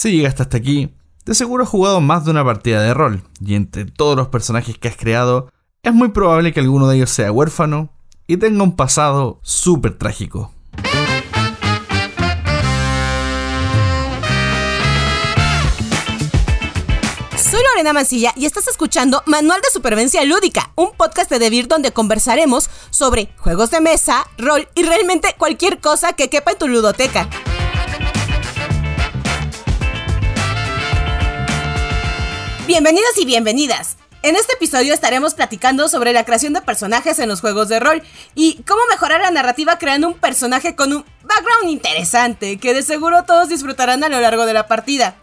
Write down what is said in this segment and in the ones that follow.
Si llegaste hasta aquí, de seguro has jugado más de una partida de rol, y entre todos los personajes que has creado, es muy probable que alguno de ellos sea huérfano y tenga un pasado súper trágico. Soy Lorena Mancilla y estás escuchando Manual de Supervivencia Lúdica, un podcast de Devir donde conversaremos sobre juegos de mesa, rol y realmente cualquier cosa que quepa en tu ludoteca. Bienvenidos y bienvenidas. En este episodio estaremos platicando sobre la creación de personajes en los juegos de rol y cómo mejorar la narrativa creando un personaje con un background interesante que de seguro todos disfrutarán a lo largo de la partida.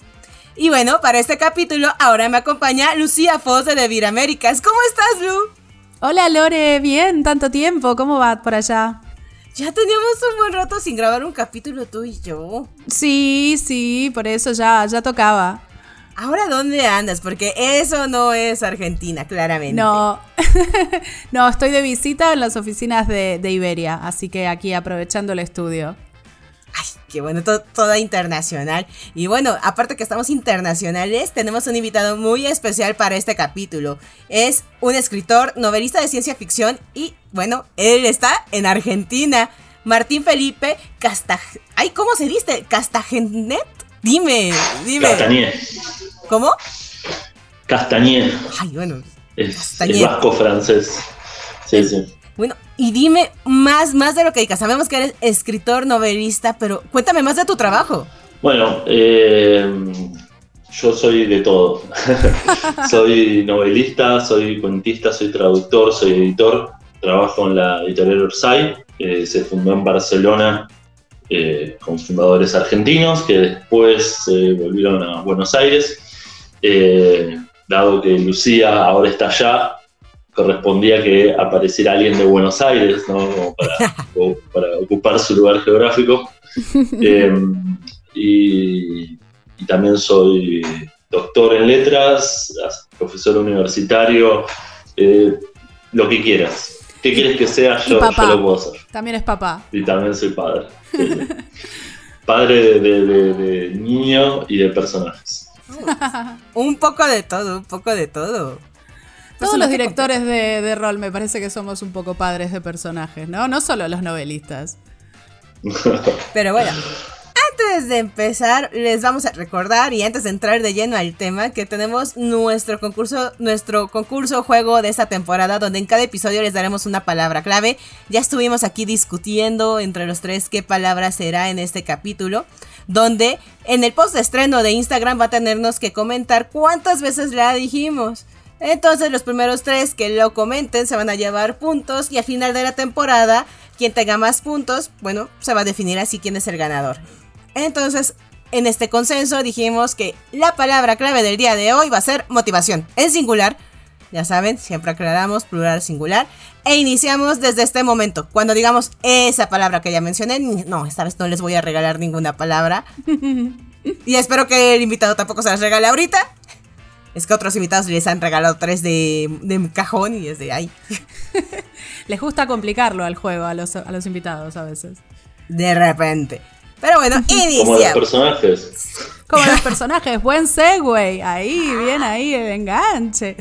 Y bueno, para este capítulo ahora me acompaña Lucía Foz de Devir Américas. ¿Cómo estás, Lu? Hola Lore, bien, tanto tiempo, ¿cómo va por allá? Ya teníamos un buen rato sin grabar un capítulo tú y yo. Sí, sí, por eso ya, ya tocaba. Ahora, ¿dónde andas? Porque eso no es Argentina, claramente. No, no, estoy de visita en las oficinas de, Iberia, así que aquí aprovechando el estudio. Ay, qué bueno, toda internacional. Y bueno, aparte que estamos internacionales, tenemos un invitado muy especial para este capítulo. Es un escritor, novelista de ciencia ficción y, bueno, él está en Argentina. Martín Felipe Castag... Ay, ¿cómo se dice? ¿Castagenet? Dime, dime. Castañer. ¿Cómo? Castañer. Ay, bueno. Es el vasco francés. Sí, sí. Bueno, y dime más, más de lo que digas. Sabemos que eres escritor, novelista, pero cuéntame más de tu trabajo. Bueno, eh, yo soy de todo. soy novelista, soy cuentista, soy traductor, soy editor. Trabajo en la editorial Orsay. Eh, se fundó en Barcelona eh, con fundadores argentinos que después eh, volvieron a Buenos Aires. Eh, dado que Lucía ahora está allá, correspondía que apareciera alguien de Buenos Aires para, ocupar su lugar geográfico. Y, y, también soy doctor en letras, profesor universitario, lo que quieras. ¿Qué quieres que sea? Yo, lo puedo hacer. También es papá. Y también soy padre. padre de, niño y de personajes. un poco de todo, un poco de todo. Todos los directores de, de, rol me parece que somos un poco padres de personajes, ¿no? No solo los novelistas. Pero bueno, antes de empezar, les vamos a recordar y antes de entrar de lleno al tema que tenemos nuestro concurso, nuestro concurso juego de esta temporada, donde en cada episodio les daremos una palabra clave. Ya estuvimos aquí discutiendo entre los tres qué palabra será en este capítulo, donde en el post de estreno de Instagram va a tenernos que comentar cuántas veces la dijimos. Entonces los primeros tres que lo comenten se van a llevar puntos y al final de la temporada quien tenga más puntos, bueno, se va a definir así quién es el ganador. Entonces, en este consenso dijimos que la palabra clave del día de hoy va a ser motivación, en singular. Ya saben, siempre aclaramos plural singular. E iniciamos desde este momento. Cuando digamos esa palabra que ya mencioné, no, esta vez no les voy a regalar ninguna palabra. y espero que el invitado tampoco se las regale ahorita. Es que otros invitados les han regalado tres de, de cajón y es de ahí. les gusta complicarlo al juego a los, a los invitados a veces. De repente. Pero bueno, iniciamos. Como los personajes. Como los personajes, buen segue. Ahí, bien ahí, el enganche.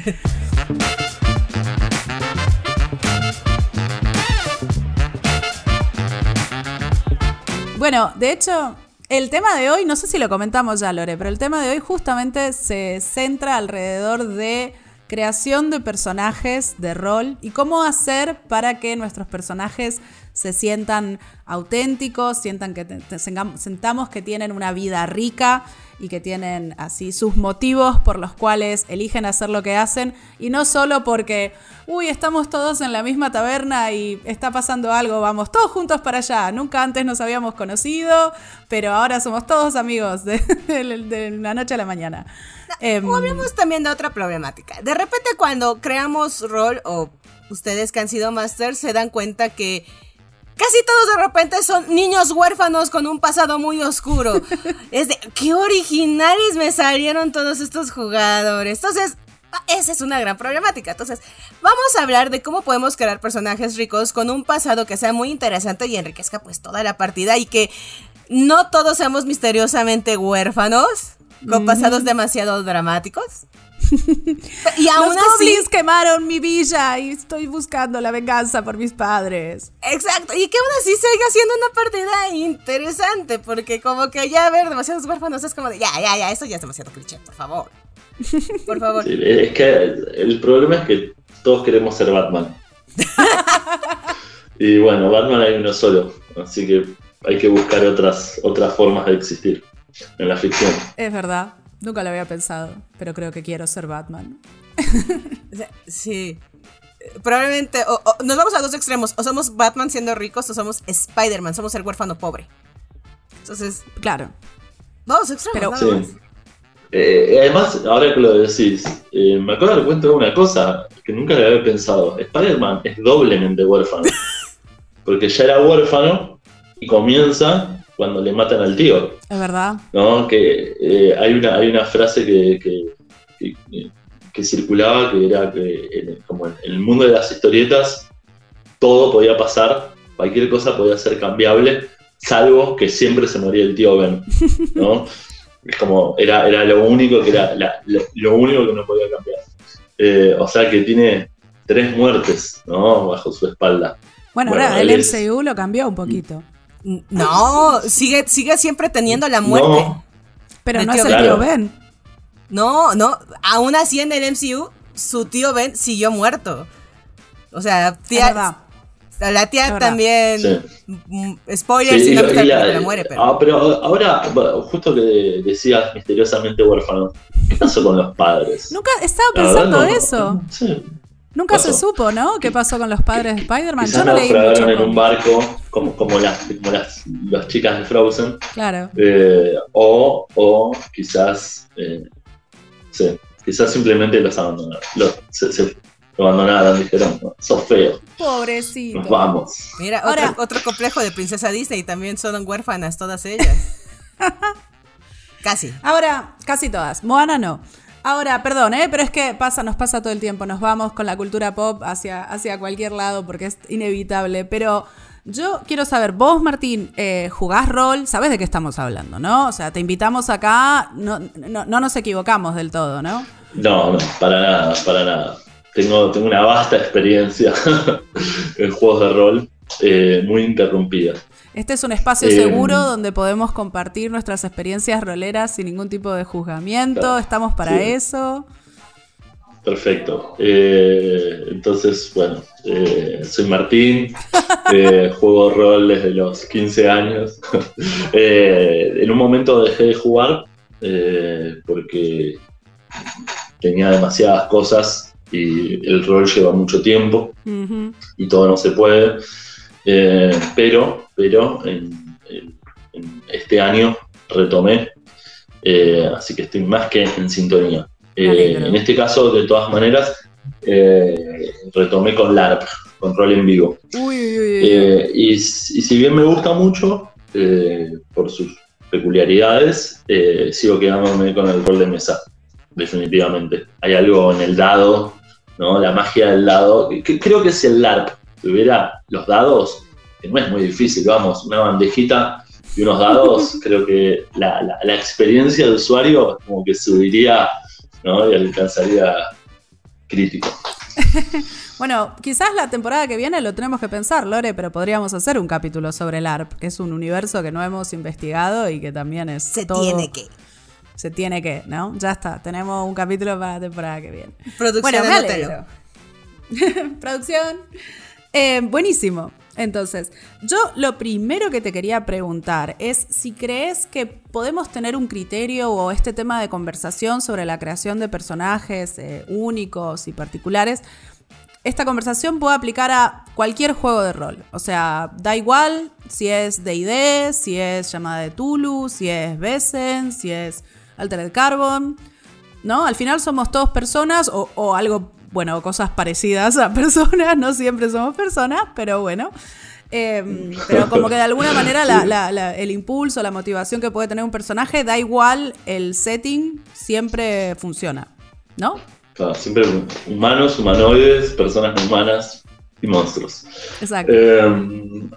Bueno, de hecho, el tema de hoy, no sé si lo comentamos ya, Lore, pero el tema de hoy justamente se centra alrededor de creación de personajes de rol y cómo hacer para que nuestros personajes se sientan auténticos, sientan que sentamos que tienen una vida rica y que tienen así sus motivos por los cuales eligen hacer lo que hacen y no solo porque, uy, estamos todos en la misma taberna y está pasando algo, vamos todos juntos para allá. Nunca antes nos habíamos conocido, pero ahora somos todos amigos de, la noche a la mañana. Em, o hablamos también de otra problemática. De repente cuando creamos rol o ustedes que han sido masters se dan cuenta que Casi todos de repente son niños huérfanos con un pasado muy oscuro. es de, qué originales me salieron todos estos jugadores. Entonces, esa es una gran problemática. Entonces, vamos a hablar de cómo podemos crear personajes ricos con un pasado que sea muy interesante y enriquezca pues toda la partida y que no todos seamos misteriosamente huérfanos. con pasados demasiado dramáticos. y aún Los así quemaron mi villa y estoy buscando la venganza por mis padres. Exacto, y que aún así siga siendo una partida interesante, porque como que ya ver demasiados huérfanos es como de, ya, ya, ya, eso ya es demasiado cliché, por favor. Por favor. es que el problema es que todos queremos ser Batman. y bueno, Batman hay uno solo, así que hay que buscar otras, otras formas de existir en la ficción. Es verdad. Nunca lo había pensado, pero creo que quiero ser Batman. sí. Probablemente, nos vamos a dos extremos. O somos Batman siendo ricos o somos Spider-Man, somos el huérfano pobre. Entonces, claro. Dos extremos. Pero, eh, además, ahora que lo decís, eh, me acuerdo de cuento de una cosa que nunca le había pensado. Spider-Man es doblemente huérfano. Porque ya era huérfano y comienza cuando le matan al tío. Es verdad. ¿No? Que eh, hay, una, hay una frase que, que, circulaba que era que como en el mundo de las historietas todo podía pasar, cualquier cosa podía ser cambiable, salvo que siempre se moría el tío Ben. ¿no? es como, era, era lo único que era lo, único que no podía cambiar. Eh, o sea que tiene tres muertes, ¿no? Bajo su espalda. Bueno, ahora el MCU lo cambió un poquito. No, sigue, sigue siempre teniendo la muerte. Pero no es el tío Ben. No, no. Aún así en el MCU, su tío Ben siguió muerto. O sea, tía. La tía también. Sí. Mm, spoilers, si no la, muere, pero. Ah, pero ahora, justo que decías misteriosamente huérfano, ¿qué pasó con los padres? Nunca estaba pensando eso. Sí. Nunca se supo, ¿no? ¿Qué pasó con los padres de Spider-Man? Yo no leí mucho. en un barco, como, como, las, como las, las chicas de Frozen. Claro. Eh, o, o quizás. Eh, sí, quizás simplemente los abandonaron. Los, se, se, abandonaron, dijeron, sos feo. Pobrecito. Nos vamos. Mira, otro, otro complejo de Princesa Disney, también son huérfanas todas ellas. casi. Ahora, casi todas. Moana no. Ahora, perdón, ¿eh? pero es que pasa, nos pasa todo el tiempo, nos vamos con la cultura pop hacia, hacia cualquier lado porque es inevitable, pero yo quiero saber, vos Martín, eh, jugás rol, sabes de qué estamos hablando, ¿no? O sea, te invitamos acá, no, no, nos equivocamos del todo, ¿no? No, no, para nada, para nada. Tengo, tengo una vasta experiencia en juegos de rol, eh, muy interrumpida. Este es un espacio seguro em, donde podemos compartir nuestras experiencias roleras sin ningún tipo de juzgamiento. Estamos para eso. Perfecto. Eh, entonces, bueno, eh, soy Martín, eh, juego rol desde los 15 años. en un momento dejé de jugar porque tenía demasiadas cosas y el rol lleva mucho tiempo y todo no se puede. Eh, pero pero en, este año retomé, eh, así que estoy más que en sintonía. Eh, en este caso, de todas maneras, retomé con LARP, con rol en vivo. y, si bien me gusta mucho, por sus peculiaridades, sigo quedándome con el rol de mesa, definitivamente. Hay algo en el dado, ¿no? la magia del dado, que creo que es el LARP tuviera los dados, que no es muy difícil, vamos, una bandejita y unos dados, creo que la, experiencia del usuario como que subiría ¿no? y alcanzaría crítico. bueno, quizás la temporada que viene lo tenemos que pensar, Lore, pero podríamos hacer un capítulo sobre el ARP, que es un universo que no hemos investigado y que también es. Se tiene que. Se tiene que, ¿no? Ya está, tenemos un capítulo para la temporada que viene. Producción, bueno, Producción. Eh, buenísimo. Entonces, yo lo primero que te quería preguntar es si crees que podemos tener un criterio o este tema de conversación sobre la creación de personajes eh, únicos y particulares. Esta conversación puede aplicar a cualquier juego de rol. O sea, da igual si es DD, si es Llamada de Tulu, si es Besen, si es Altered Carbon. ¿No? Al final somos todos personas o, o algo bueno, cosas parecidas a personas, no siempre somos personas, pero bueno. Em, pero como que de alguna manera el impulso, la motivación que puede tener un personaje, da igual el setting, siempre funciona, ¿no? Claro, siempre humanos, humanoides, personas humanas y monstruos. Exacto. Em,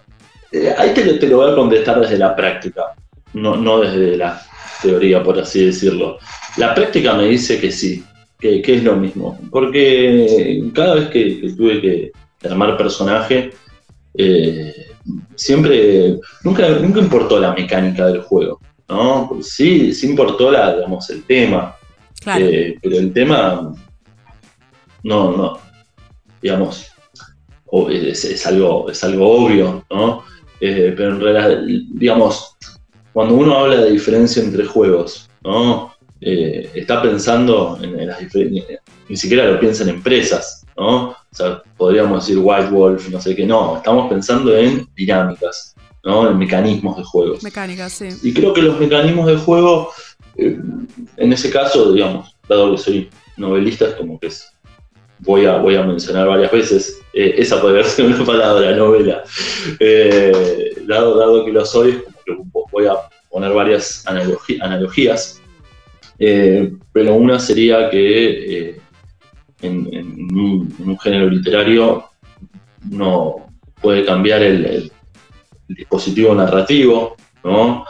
eh, ahí te, te, lo voy a contestar desde la práctica, no, no desde la teoría, por así decirlo. La práctica me dice que sí, que, es lo mismo. Porque cada vez que, tuve que armar personaje, eh, siempre, nunca, nunca importó la mecánica del juego, ¿no? Sí, sí importó la, digamos, el tema. Eh, pero el tema, no, no, digamos, es, algo, es algo obvio, ¿no? Eh, pero en realidad, digamos, cuando uno habla de diferencia entre juegos, ¿no? Eh, está pensando en, las diferencias, ni siquiera lo piensa en empresas, ¿no? O sea, podríamos decir White Wolf, no sé qué, no, estamos pensando en dinámicas, ¿no? En mecanismos de juego. Mecánicas, sí. Y creo que los mecanismos de juego, eh, en ese caso, digamos, dado que soy novelista, es como que es voy a, voy a mencionar varias veces, eh, esa puede ser una palabra, novela. Dado, dado que lo soy, voy a poner varias analogías, eh, pero una sería que en, un, género literario no puede cambiar el, dispositivo narrativo, ¿no?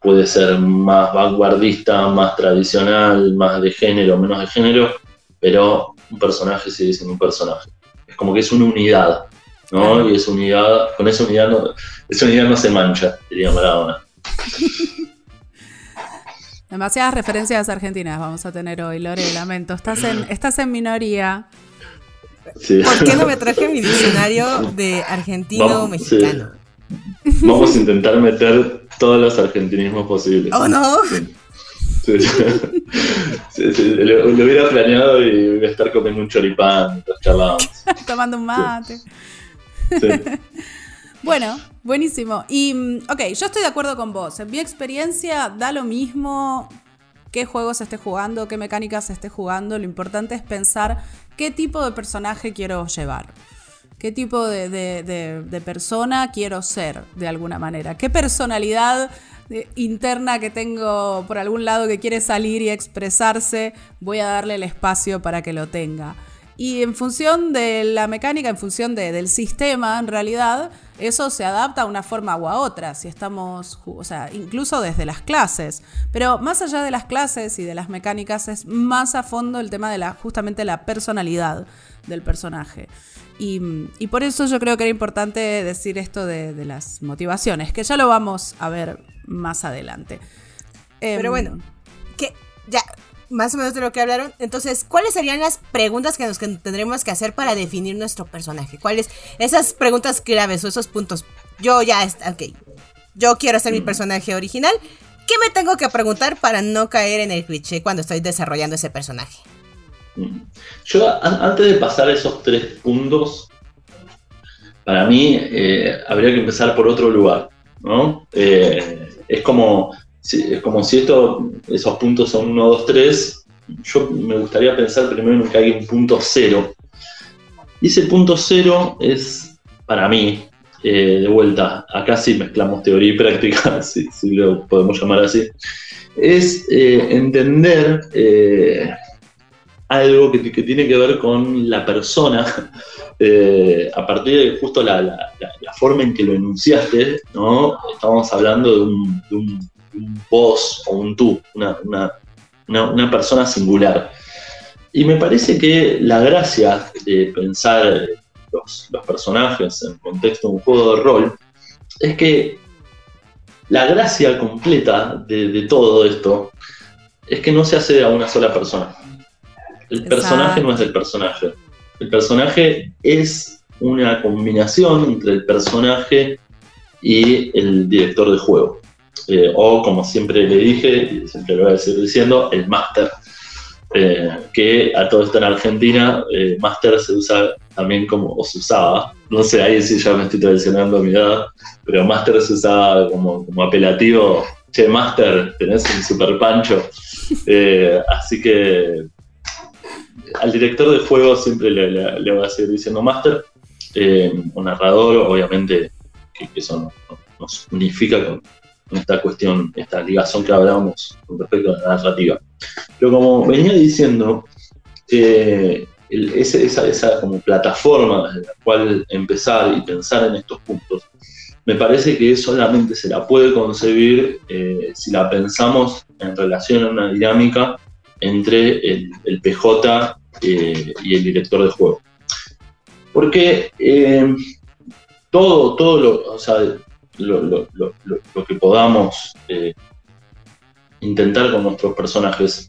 puede ser más vanguardista, más tradicional, más de género, menos de género, pero un personaje sigue siendo un personaje. Es como que es una unidad, ¿no? Y esa unidad, con esa unidad no, esa unidad no se mancha, diría Maradona. Demasiadas referencias argentinas vamos a tener hoy, Lore, lamento. Estás en, estás en minoría. ¿Por qué no me traje mi diccionario de argentino-mexicano? Vamos a intentar meter todos los argentinismos posibles. ¡Oh, no! lo, hubiera planeado y voy a estar comiendo un choripán mientras charlábamos. Tomando un mate. bueno, buenísimo. Y, mm, ok, yo estoy de acuerdo con vos. En mi experiencia da lo mismo qué juegos esté jugando, qué mecánicas esté jugando. Lo importante es pensar qué tipo de personaje quiero llevar. ¿Qué tipo de persona quiero ser de alguna manera? ¿Qué personalidad interna que tengo por algún lado que quiere salir y expresarse, voy a darle el espacio para que lo tenga. Y en función de la mecánica, en función del sistema, en realidad, eso se adapta a una forma u a otra, si estamos, o sea, incluso desde las clases. Pero más allá de las clases y de las mecánicas, es más a fondo el tema de la, justamente la personalidad del personaje. Y, por eso yo creo que era importante decir esto de, las motivaciones, que ya lo vamos a ver más adelante. Pero em, bueno, que ya más o menos de lo que hablaron. Entonces, ¿cuáles serían las preguntas que nos tendremos que hacer para definir nuestro personaje? ¿Cuáles esas preguntas claves o esos puntos? Yo ya está, ok. Yo quiero ser mi personaje original. ¿Qué me tengo que preguntar para no caer en el cliché cuando estoy desarrollando ese personaje? Yo, antes de pasar esos tres puntos, para mí eh, habría que empezar por otro lugar, ¿no? Eh, es, como, es como si esto, esos puntos son 1, 2, 3, yo me gustaría pensar primero en que hay un punto cero. Y ese punto cero es, para mí, eh, de vuelta, acá sí mezclamos teoría y práctica, si, lo podemos llamar así, es entender algo que, tiene que ver con la persona, eh, a partir de justo la, forma en que lo enunciaste, ¿no? Estamos hablando de un, vos o un tú, una, persona singular. Y me parece que la gracia de pensar los, personajes en el contexto de un juego de rol es que la gracia completa de, de todo esto es que no se hace a una sola persona el personaje no es el personaje. El personaje es una combinación entre el personaje y el director de juego. Eh, o como siempre le dije, y siempre lo voy a seguir diciendo, el máster. Eh, que a todo esto en Argentina, eh, máster se usa también como, o se usaba, no sé, ahí sí ya me estoy traicionando mi edad, pero máster se usaba como, como apelativo, che, máster, tenés un super pancho. así que al director de juego siempre le, voy a seguir diciendo master, eh, un narrador, obviamente, que, eso nos unifica con, esta cuestión, esta ligazón que hablábamos con respecto a la narrativa. Pero como venía diciendo, eh, esa, esa como plataforma desde la cual empezar y pensar en estos puntos, me parece que solamente se la puede concebir eh, si la pensamos en relación a una dinámica entre el, PJ eh, y el director de juego. Porque eh, todo, todo lo, o sea, lo, que podamos intentar con nuestros personajes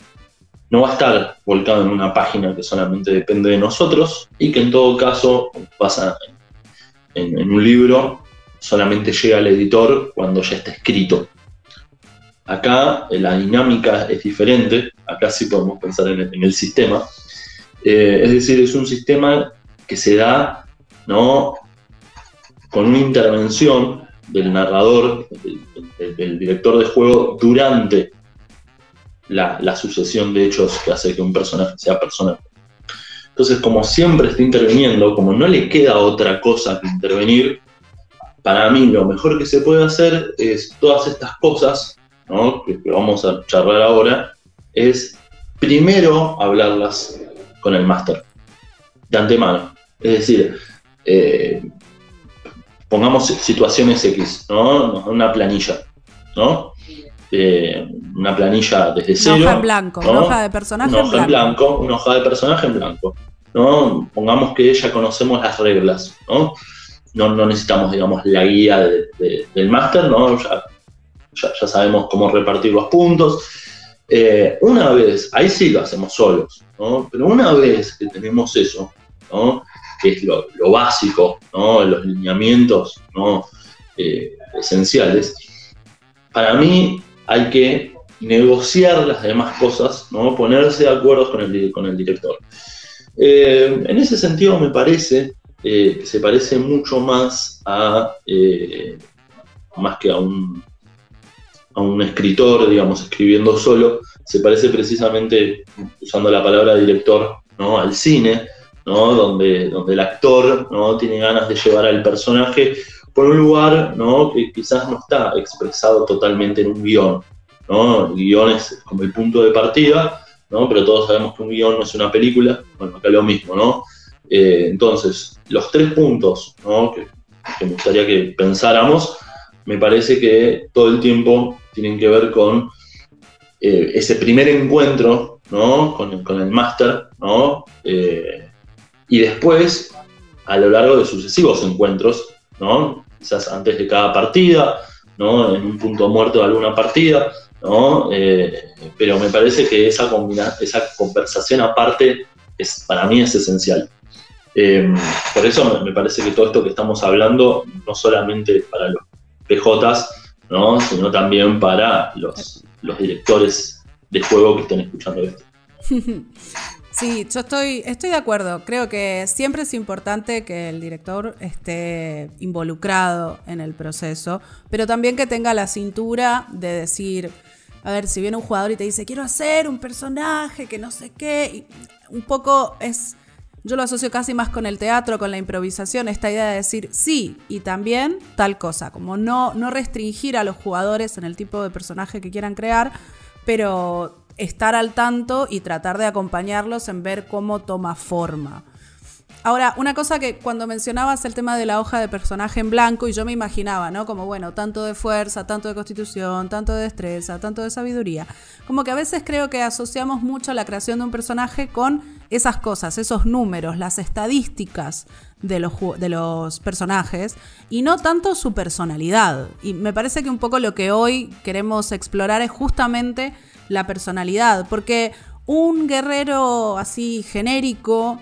no va a estar volcado en una página que solamente depende de nosotros y que en todo caso pasa en, un libro, solamente llega al editor cuando ya está escrito. Acá eh, la dinámica es diferente, acá sí podemos pensar en el, sistema. Eh, es decir, es un sistema que se da ¿no? con una intervención del narrador, del director de juego durante la, sucesión de hechos que hace que un personaje sea personaje. Entonces, como siempre está interviniendo, como no le queda otra cosa que intervenir, para mí lo mejor que se puede hacer es todas estas cosas, que, vamos a charlar ahora, es primero hablarlas con el máster, de antemano. Es decir, eh, pongamos situaciones X, ¿no? Una planilla, ¿no? Eh, una planilla desde cero. Una hoja en blanco, una hoja de personaje en blanco. Una hoja de personaje en blanco. ¿no? Pongamos que ya conocemos las reglas, ¿no? No, necesitamos, digamos, la guía del máster, ¿no? Ya, ya, sabemos cómo repartir los puntos. Eh, una vez, ahí sí lo hacemos solos, ¿no? Pero una vez que tenemos eso, ¿no? Que es lo, básico. Los lineamientos. Eh, esenciales. Para mí hay que negociar las demás cosas, ponerse de acuerdo con el, director. Eh, en ese sentido me parece eh, que se parece mucho más a, eh, más que a un, a un escritor, digamos, escribiendo solo, se parece precisamente, usando la palabra director, ¿no? al cine, donde, donde el actor ¿no? tiene ganas de llevar al personaje por un lugar ¿no? que quizás no está expresado totalmente en un guion. ¿no? El guion es como el punto de partida, ¿no? pero todos sabemos que un guion no es una película, bueno, acá lo mismo, ¿no? Eh, entonces, los tres puntos ¿no? que, me gustaría que pensáramos, me parece que todo el tiempo tienen que ver con eh, ese primer encuentro ¿no? con, con el máster, ¿no? Eh, y después, a lo largo de sucesivos encuentros, ¿no? quizás antes de cada partida, ¿no? en un punto muerto de alguna partida, ¿no? Eh, pero me parece que esa, esa conversación aparte es, para mí es esencial. Eh, por eso me parece que todo esto que estamos hablando, no solamente para los PJs, ¿no? sino también para los, los directores de juego que estén escuchando esto. Sí, yo estoy, estoy de acuerdo. Creo que siempre es importante que el director esté involucrado en el proceso, pero también que tenga la cintura de decir, a ver, si viene un jugador y te dice, quiero hacer un personaje que no sé qué, un poco es, yo lo asocio casi más con el teatro, con la improvisación, esta idea de decir sí y también tal cosa, como no, no restringir a los jugadores en el tipo de personaje que quieran crear, pero estar al tanto y tratar de acompañarlos en ver cómo toma forma. Ahora, una cosa que cuando mencionabas el tema de la hoja de personaje en blanco, y yo me imaginaba, ¿no? Como, bueno, tanto de fuerza, tanto de constitución, tanto de destreza, tanto de sabiduría. Como que a veces creo que asociamos mucho la creación de un personaje con esas cosas, esos números, las estadísticas de los, de los personajes, y no tanto su personalidad. Y me parece que un poco lo que hoy queremos explorar es justamente la personalidad, porque un guerrero así genérico,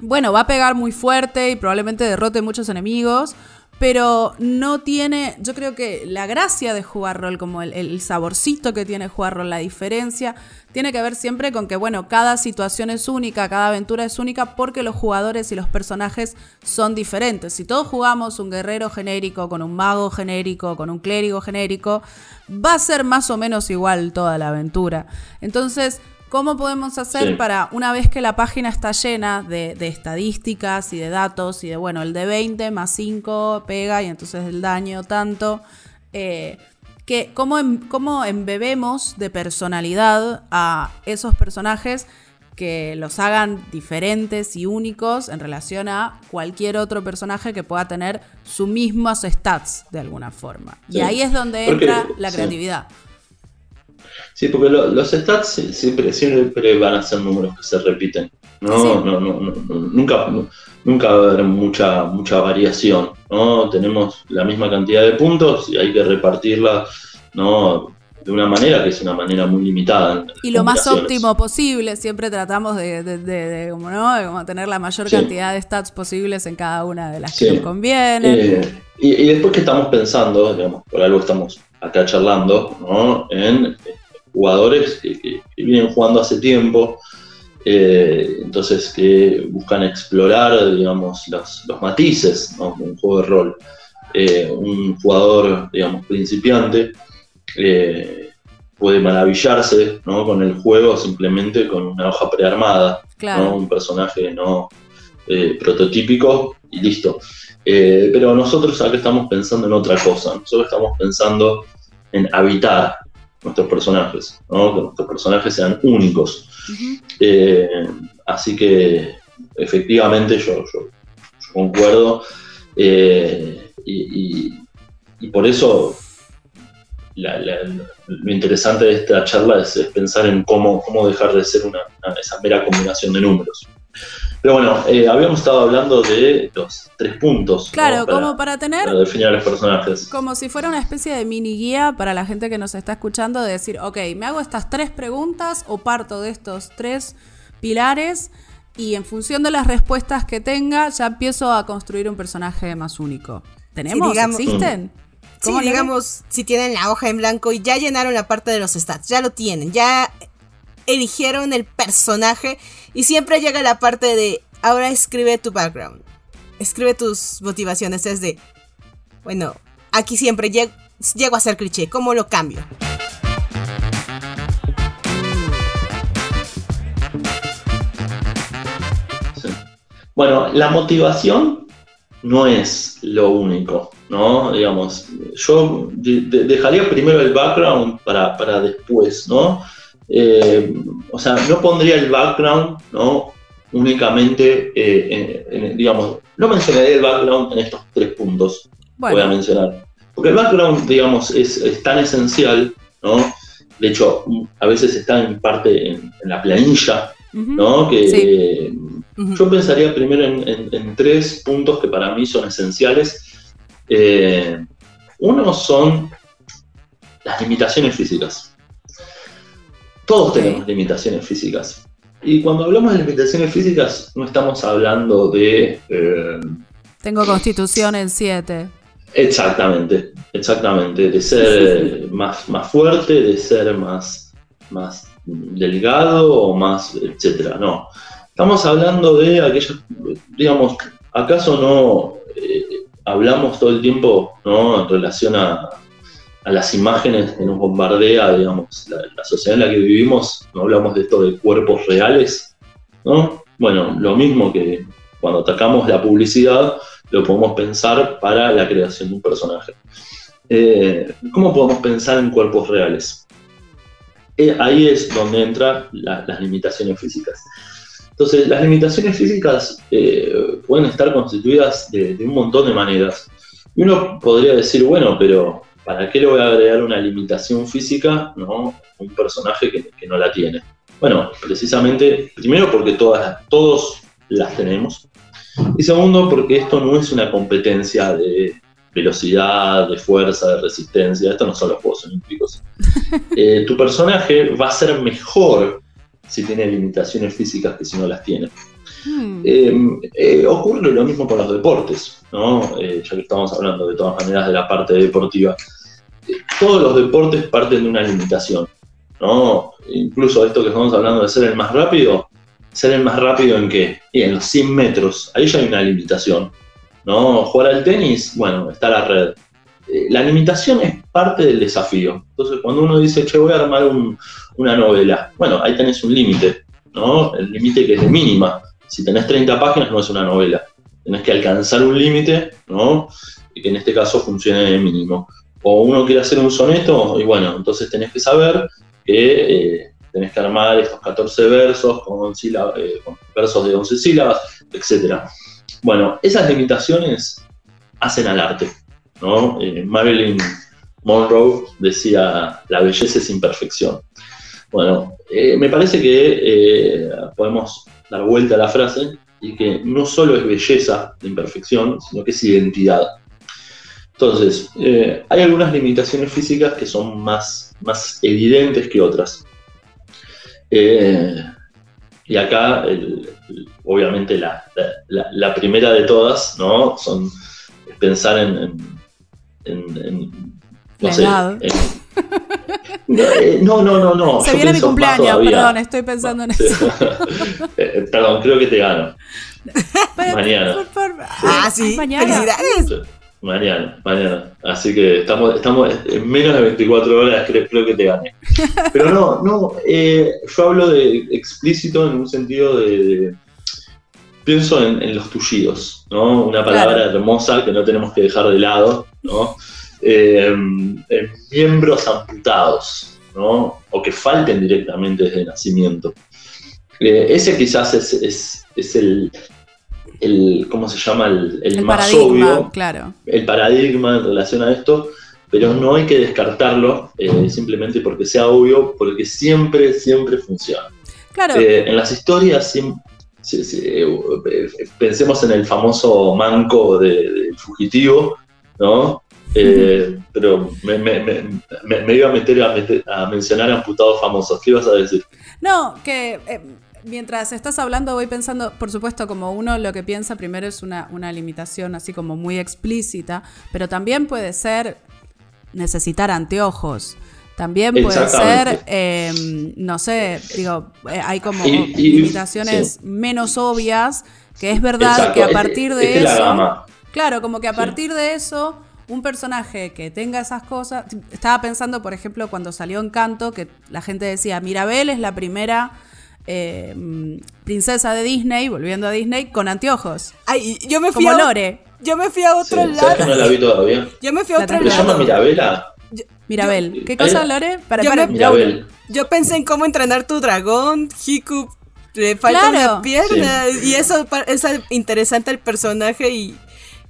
bueno, va a pegar muy fuerte y probablemente derrote muchos enemigos, pero no tiene, yo creo que la gracia de jugar rol, como el, saborcito que tiene jugar rol, la diferencia, tiene que ver siempre con que, bueno, cada situación es única, cada aventura es única porque los jugadores y los personajes son diferentes. Si todos jugamos un guerrero genérico, con un mago genérico, con un clérigo genérico, va a ser más o menos igual toda la aventura. Entonces, ¿Cómo podemos hacer para, una vez que la página está llena de, estadísticas y de datos y de, bueno, el de 20 más 5 pega y entonces el daño tanto, eh, que cómo, em, cómo embebemos de personalidad a esos personajes que los hagan diferentes y únicos en relación a cualquier otro personaje que pueda tener sus mismos stats de alguna forma. Y ahí es donde entra la creatividad. Sí, porque los stats siempre, siempre van a ser números que se repiten. No, no, no, nunca, nunca va a haber mucha, mucha variación. ¿no? Tenemos la misma cantidad de puntos y hay que repartirla ¿no? de una manera que es una manera muy limitada. Y lo más óptimo posible, siempre tratamos de, de, como, ¿no? tener la mayor cantidad de stats posibles en cada una de las que nos conviene. Eh, y, después que estamos pensando, digamos, por algo estamos acá charlando, ¿no? en jugadores que, vienen jugando hace tiempo, eh, entonces que buscan explorar, digamos, los, matices de un juego de rol. Eh, un jugador, digamos, principiante, eh, puede maravillarse con el juego simplemente con una hoja prearmada, un personaje no prototípico y listo. Pero nosotros acá estamos pensando en otra cosa, nosotros estamos pensando en habitar nuestros personajes, que nuestros personajes sean únicos. así que efectivamente yo, concuerdo y, por eso lo interesante de esta charla es, pensar en cómo, cómo dejar de ser una, esa mera combinación de números. Pero bueno, eh, habíamos estado hablando de los tres puntos. Claro, como para tener. Para definir a los personajes. Como si fuera una especie de mini guía para la gente que nos está escuchando, de decir, ok, me hago estas tres preguntas o parto de estos tres pilares y en función de las respuestas que tenga, ya empiezo a construir un personaje más único. ¿Tenemos? ¿Existen? Sí, digamos, si tienen la hoja en blanco y ya llenaron la parte de los stats, ya lo tienen, ya eligieron el personaje y siempre llega la parte de ahora escribe tu background, escribe tus motivaciones, es de, bueno, aquí siempre llego, a ser cliché, ¿cómo lo cambio? Bueno, la motivación no es lo único. ¿no? Digamos, yo dejaría primero el background para, después, ¿no? Eh, o sea, no pondría el background, ¿no? Únicamente, eh, digamos, no mencionaría el background en estos tres puntos voy a mencionar. Porque el background, digamos, es, tan esencial, ¿no? De hecho, a veces está en parte en, la planilla, ¿no? Que yo pensaría primero en, tres puntos que para mí son esenciales eh, uno son las limitaciones físicas. Todos tenemos limitaciones físicas. Y cuando hablamos de limitaciones físicas, no estamos hablando de... Eh, Tengo constitución en 7. Exactamente, exactamente. De ser más, más fuerte, de ser más, más delgado o más, etcétera. No. Estamos hablando de aquellos, digamos, ¿acaso no hablamos todo el tiempo ¿no? en relación a, las imágenes que nos bombardea, digamos, la, sociedad en la que vivimos, no hablamos de esto de cuerpos reales, ¿no? Bueno, lo mismo que cuando atacamos la publicidad, lo podemos pensar para la creación de un personaje. Eh, ¿Cómo podemos pensar en cuerpos reales? Eh, ahí es donde entran las limitaciones físicas. Entonces, las limitaciones físicas eh, pueden estar constituidas de, un montón de maneras. Y uno podría decir, bueno, pero ¿para qué le voy a agregar una limitación física ¿no? a un personaje que, no la tiene? Bueno, precisamente, primero porque todas, todos las tenemos. Y segundo, porque esto no es una competencia de velocidad, de fuerza, de resistencia. Esto no son los Juegos Olímpicos. Eh, tu personaje va a ser mejor si tiene limitaciones físicas que si no las tiene. Hmm. Eh, eh, ocurre lo mismo con los deportes, ¿no? Eh, ya que estamos hablando de todas maneras de la parte deportiva. Todos los deportes parten de una limitación, ¿no? Incluso esto que estamos hablando de ser el más rápido, ser el más rápido en qué? en los 100 metros, ahí ya hay una limitación, ¿no? Jugar al tenis, bueno, está la red. la limitación es parte del desafío. Entonces, cuando uno dice, che, voy a armar un, una novela. Bueno, ahí tenés un límite, ¿no? El límite que es de mínima. Si tenés 30 páginas no es una novela. Tenés que alcanzar un límite, ¿no? Y que en este caso funcione de mínimo. O uno quiere hacer un soneto, y bueno, entonces tenés que saber que eh, tenés que armar estos 14 versos con, eh, con versos de 11 sílabas, etc. Bueno, esas limitaciones hacen al arte. ¿no? Eh, Marilyn Monroe decía, la belleza es imperfección. Bueno, eh, me parece que podemos dar vuelta a la frase y que no solo es belleza de imperfección, sino que es identidad. Entonces, hay algunas limitaciones físicas que son más, más evidentes que otras. Eh, y acá, obviamente, la, primera de todas, ¿no? Son pensar en, no sé. Eh, no, no, no, no. Se viene mi cumpleaños, perdón, estoy pensando en eso. Eh, perdón, creo que te gano. mañana. ah, sí. Mañana. Felicidades. Mañana, mañana. Así que estamos, estamos en menos de 24 horas, creo, creo que te gane. Pero no, no, eh, yo hablo de explícito en un sentido de. pienso en, los tullidos, ¿no? Una palabra hermosa que no tenemos que dejar de lado, ¿no? Eh, miembros amputados, ¿no? O que falten directamente desde el nacimiento. Eh, ese quizás es, es el, el, ¿cómo se llama? El, más obvio, claro. el paradigma en relación a esto, pero no hay que descartarlo eh, simplemente porque sea obvio, porque siempre, siempre funciona. Claro. Eh, en las historias, eh, pensemos en el famoso manco del fugitivo, ¿no? pero me, me, iba a meter, a meter, a mencionar amputados famosos. ¿Qué ibas a decir? No, que mientras estás hablando voy pensando, por supuesto, como uno lo que piensa primero es una, una limitación así como muy explícita, pero también puede ser necesitar anteojos. También puede ser, em, no sé, digo, eh, hay como limitaciones menos obvias, que es verdad que a partir de eso... Claro, como que a partir de eso, un personaje que tenga esas cosas... Estaba pensando, por ejemplo, cuando salió Encanto, que la gente decía, Mirabel es la primera eh, princesa de Disney, volviendo a Disney, con anteojos. Ay, yo me fui Como a, Lore. Yo me fui a otro lado. que no la vi todavía? Yo me fui a otro lado. ¿Se llama Mirabela? Mirabel. ¿Qué cosa, Lore? Para, yo, Mirabel. Yo, pensé en cómo entrenar tu dragón, Hiku. Le falta una pierna. Y eso es interesante el personaje y,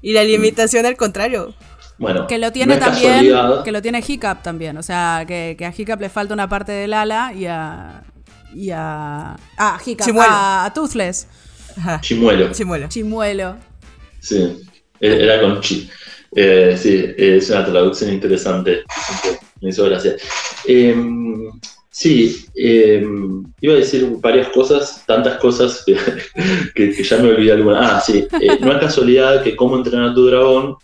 y la limitación al contrario. Bueno, que lo tiene también, que lo tiene Hiccup también, o sea, que, que, a Hiccup le falta una parte del ala y a, y a. Ah, a, a Toothless. Chimuelo. Chimuelo. Chimuelo. Sí, e-, era con chi. Eh, sí, es una traducción interesante. Me hizo gracia. Em, sí, em, iba a decir varias cosas, tantas cosas que, ya me olvidé alguna. Ah, sí, eh, no es casualidad que Cómo entrenar a tu dragón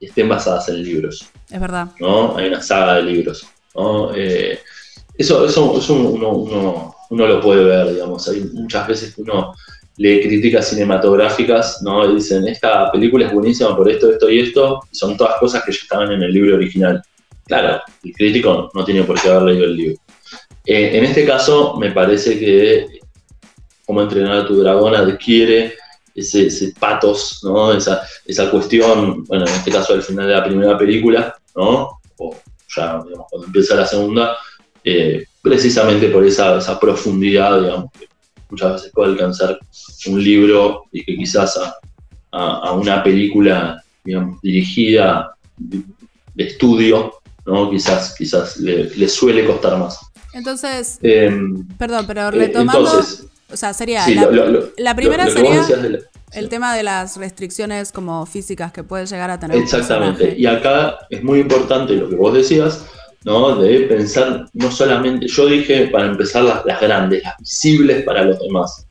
estén basadas en libros. Es verdad. ¿no? Hay una saga de libros. ¿no? Eh, eso, eso, uno, lo puede ver, digamos. Hay muchas veces que uno lee críticas cinematográficas, ¿no? Y dicen, esta película es buenísima por esto, esto y esto, son todas cosas que ya estaban en el libro original. Claro, el crítico no tiene por qué haber leído el libro. Eh, en este caso, me parece que como entrenar a tu dragón adquiere ese, ese patos, ¿no? Esa, esa cuestión, bueno, en este caso al final de la primera película, ¿no? O ya, digamos, cuando empieza la segunda, eh, precisamente por esa, esa, profundidad, digamos, que muchas veces puede alcanzar un libro y que quizás a, una película, digamos, dirigida de estudio, ¿no? Quizás, quizás le, suele costar más. Entonces, em, perdón, pero eh, retomando, o sea, sería, la, primera sería el tema de las restricciones como físicas que puede llegar a tener. Exactamente, y acá es muy importante lo que vos decías, ¿no? De pensar no solamente, yo dije para empezar las, grandes, las visibles para los demás,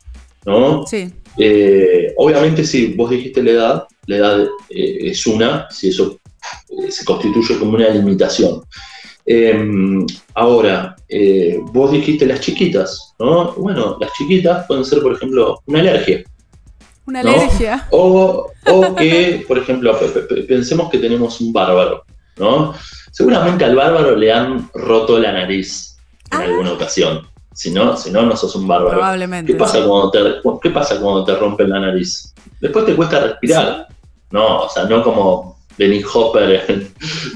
¿no? Sí. Eh, obviamente si vos dijiste la edad, la edad eh, es una, si eso eh, se constituye como una limitación. Em, ahora, vos dijiste las chiquitas, ¿no? Bueno, las chiquitas pueden ser, por ejemplo, una alergia. Una alergia. O, o que, por ejemplo, pensemos que tenemos un bárbaro, ¿no? Seguramente al bárbaro le han roto la nariz en ah. alguna ocasión. Si no, si no, no sos un bárbaro. Probablemente. ¿Qué pasa, cuando te, ¿Qué pasa cuando te rompen la nariz? Después te cuesta respirar. No, o sea, no como Benny Hopper en,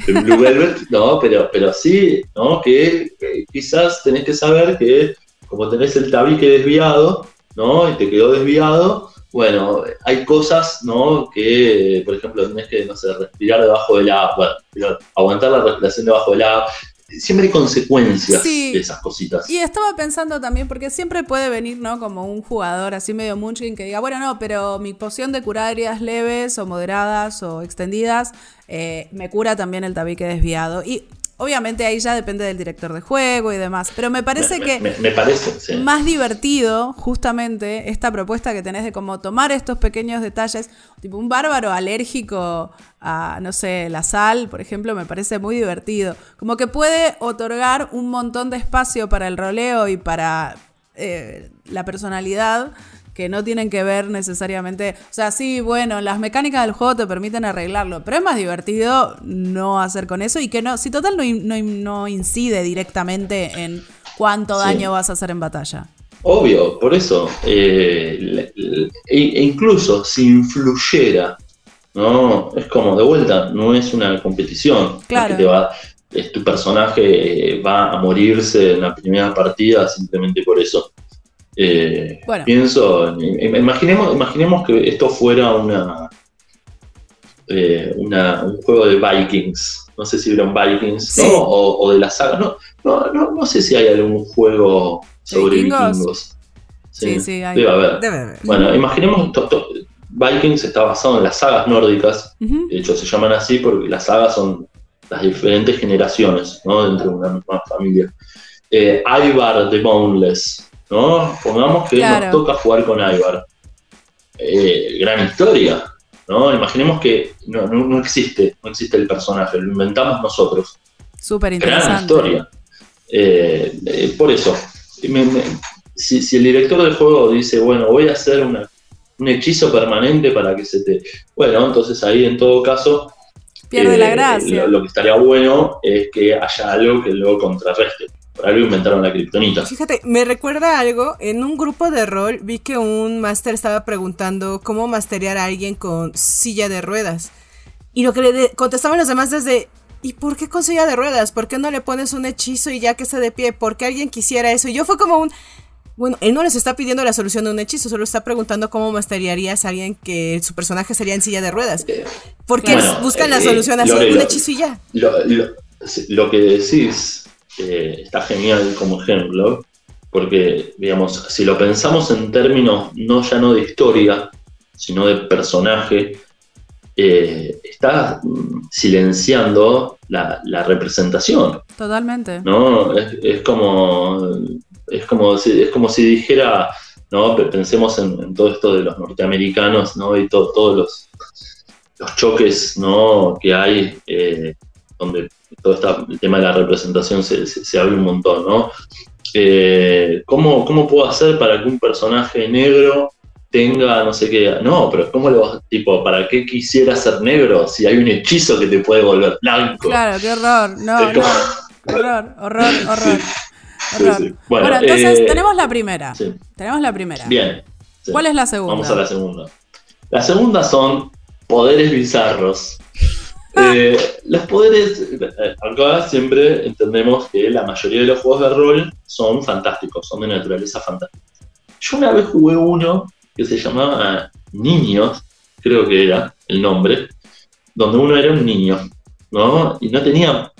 Blue Velvet, no, pero, pero sí, ¿no? Que, quizás tenés que saber que como tenés el tabique desviado, ¿no? Y te quedó desviado, bueno, hay cosas, ¿no? Que, por ejemplo, tenés que, no sé, respirar debajo del agua, aguantar la respiración debajo del agua, siempre hay consecuencias de esas cositas. Y estaba pensando también, porque siempre puede venir, ¿no? Como un jugador así medio munchkin que diga, bueno, no, pero mi poción de curar heridas leves o moderadas o extendidas eh, me cura también el tabique desviado. Y Obviamente ahí ya depende del director de juego y demás, pero me parece que me, parece, más divertido justamente esta propuesta que tenés de cómo tomar estos pequeños detalles, tipo un bárbaro alérgico a, no sé, la sal, por ejemplo, me parece muy divertido. Como que puede otorgar un montón de espacio para el roleo y para eh, la personalidad que no tienen que ver necesariamente, o sea, sí, bueno, las mecánicas del juego te permiten arreglarlo, pero es más divertido no hacer con eso y que no, si total no, no, incide directamente en cuánto daño vas a hacer en batalla. Obvio, por eso, eh, e, incluso si influyera, ¿no? Es como de vuelta, no es una competición. Claro. te va, es, tu personaje va a morirse en la primera partida simplemente por eso. Eh, pienso, imaginemos, imaginemos que esto fuera una, eh, una, un juego de Vikings. No sé si vieron Vikings, O, de la saga. No, no, no, sé si hay algún juego sobre vikingos. Sí, sí, hay. Debe haber. Bueno, imaginemos. Vikings está basado en las sagas nórdicas. De hecho, se llaman así porque las sagas son las diferentes generaciones ¿no? dentro de una misma familia. Eh, Ivar the Boneless ¿no? Pongamos que nos toca jugar con Ivar. Eh, gran historia, ¿no? Imaginemos que no, existe, no existe el personaje, lo inventamos nosotros. Súper interesante. Gran historia. Eh, eh, por eso, si, el director del juego dice, bueno, voy a hacer un hechizo permanente para que se te... Bueno, entonces ahí en todo caso... Pierde la gracia. lo, que estaría bueno es que haya algo que luego contrarreste. Por algo inventaron la kriptonita. Fíjate, me recuerda algo. En un grupo de rol vi que un máster estaba preguntando cómo masterear a alguien con silla de ruedas. Y lo que le contestaban los demás desde. ¿Y por qué con silla de ruedas? ¿Por qué no le pones un hechizo y ya que esté de pie? ¿Por qué alguien quisiera eso? Y yo fue como un. Bueno, él no les está pidiendo la solución de un hechizo, solo está preguntando cómo masterearías a alguien que su personaje sería en silla de ruedas. ¿Por qué buscan la eh, solución así? un hechizo y ya. lo que decís está genial como ejemplo, porque, digamos, si lo pensamos en términos no ya no de historia, sino de personaje, eh, está silenciando la, representación. Totalmente. ¿no? Es, como, es, como, si, es como si dijera, ¿no? pensemos en, todo esto de los norteamericanos ¿no? y todos los, los choques ¿no? que hay, eh, donde todo el tema de la representación se, se, abre un montón, ¿no? Eh, ¿cómo, puedo hacer para que un personaje negro tenga no sé qué? No, pero ¿cómo le vas, tipo, para qué quisiera ser negro si hay un hechizo que te puede volver blanco? Claro, qué horror, no, no, horror, horror, horror. Bueno, entonces eh, tenemos la primera. Tenemos la primera. Bien. ¿Cuál es la segunda? Vamos a la segunda. La segunda son poderes bizarros. Eh, los poderes, eh, acá siempre entendemos que la mayoría de los juegos de rol son fantásticos, son de naturaleza fantástica. Yo una vez jugué uno que se llamaba Niños, creo que era el nombre, donde uno era un niño, ¿no? Y no tenía